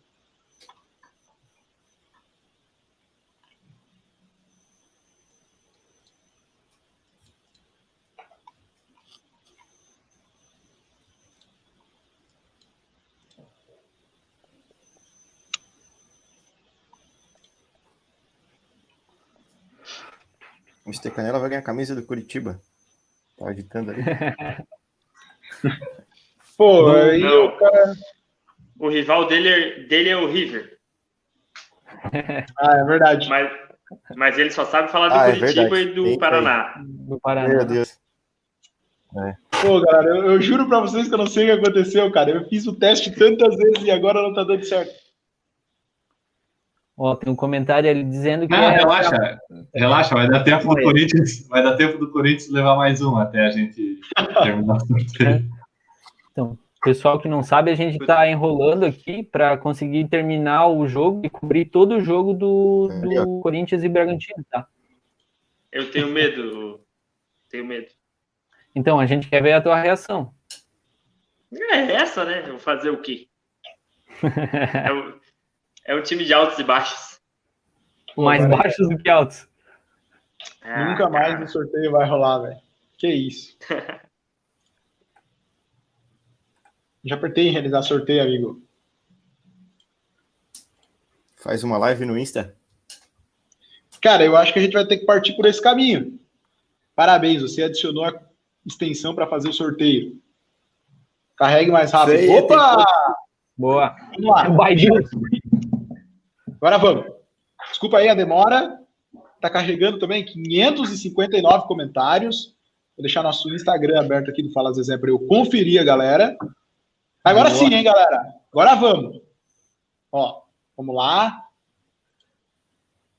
Mr. Canela vai ganhar a camisa do Curitiba. Tá agitando ali. Pô, não, aí não. o cara. O rival dele, dele é o River. ah, é verdade. Mas, mas ele só sabe falar do ah, é Curitiba é e do Paraná. Do Paraná. Meu Deus. É. Pô, galera, eu, eu, juro pra vocês que eu não sei o que aconteceu, cara. Eu fiz o teste tantas vezes e agora não tá dando certo. Ó, tem um comentário ali dizendo que. Não, é... relaxa, relaxa, vai dar tempo do Corinthians, vai dar tempo do Corinthians levar mais um até a gente terminar o sorteio. Então, pessoal que não sabe, a gente está enrolando aqui para conseguir terminar o jogo e cobrir todo o jogo do, do Corinthians e Bragantino, tá? Eu tenho medo, tenho medo. Então, a gente quer ver a tua reação. É essa, né? Eu vou fazer o quê? é, o, é um time de altos e baixos. Mais baixos do que altos. Ah, Nunca mais o sorteio vai rolar, velho. Que isso. Já apertei em realizar sorteio, amigo. Faz uma live no Insta? Cara, eu acho que a gente vai ter que partir por esse caminho. Parabéns, você adicionou a extensão para fazer o sorteio. Carregue mais rápido. Sei, Opa! Boa. Vamos lá. Agora vamos. Desculpa aí a demora. Tá carregando também 559 comentários. Vou deixar nosso Instagram aberto aqui do Fala Zezé para eu conferir a galera. Agora Boa. sim, hein, galera? Agora vamos. Ó, vamos lá.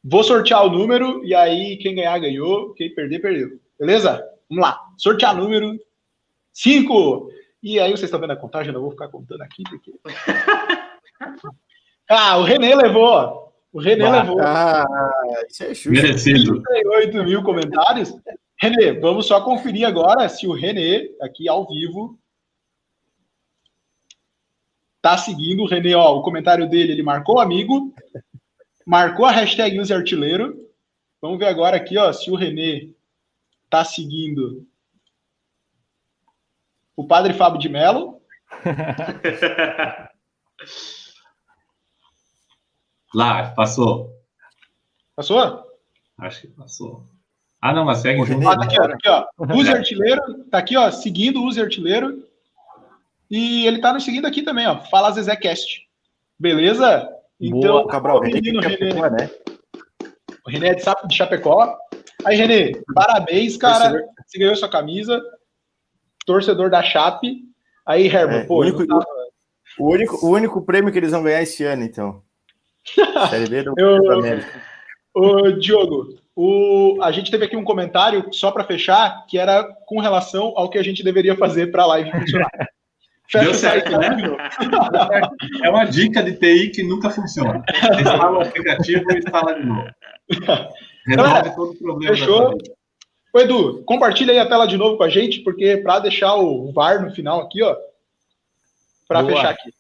Vou sortear o número e aí quem ganhar ganhou, quem perder perdeu. Beleza? Vamos lá. Sortear número 5. E aí vocês estão vendo a contagem, eu não vou ficar contando aqui porque Ah, o René levou. O René ah, levou. Ah, isso é justo. Merecido. 38 mil comentários. René, vamos só conferir agora se o René, aqui ao vivo, tá seguindo. O René, ó, o comentário dele, ele marcou amigo, marcou a hashtag use artilheiro. Vamos ver agora aqui, ó, se o René tá seguindo o padre Fábio de Mello. Lá, passou. Passou? Acho que passou. Ah, não, mas segue junto. Renê, Ah, tá aqui, ó. Tá aqui, ó. Use artilheiro, tá aqui, ó, seguindo o Use artilheiro. E ele tá nos seguindo aqui também, ó. Fala Zezé Cast. Beleza? Então, Ô, Cabral, o menino Renê, Chapecó, né? o Renê é de Sapo de Chapecó. Aí, Renê, parabéns, cara. Você ganhou sua camisa. Torcedor da Chape. Aí, Herman, É, pô, o único- tava- O único, o único prêmio que eles vão ganhar esse ano, então. Série B do. Ô, Diogo, o, a gente teve aqui um comentário, só para fechar, que era com relação ao que a gente deveria fazer para a live funcionar. Fecha Deu certo, né? É uma dica de TI que nunca funciona. Instala o aplicativo e instala de novo. Resolve todo o problema. Fechou. Ô, Edu, compartilha aí a tela de novo com a gente, porque para deixar o VAR no final aqui, ó, para fechar aqui.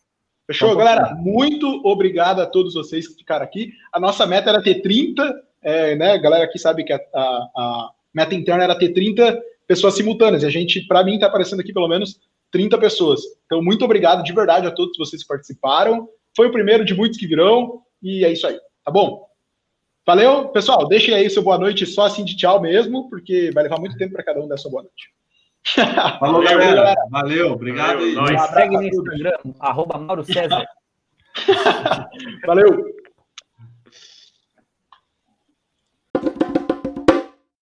Fechou, galera? Muito obrigado a todos vocês que ficaram aqui. A nossa meta era ter 30, é, né? A galera aqui sabe que a, a- a meta interna era ter 30 pessoas simultâneas. E a gente, para mim, tá aparecendo aqui pelo menos 30 pessoas. Então, muito obrigado de verdade a todos vocês que participaram. Foi o primeiro de muitos que virão. E é isso aí, tá bom? Valeu, pessoal. Deixem aí seu boa noite só assim de tchau mesmo, porque vai levar muito tempo para cada um dar sua boa noite. Falou, Valeu, galera. galera. Valeu, obrigado Valeu, aí. nós. Segue no. Instagram, arroba Mauro César. Valeu.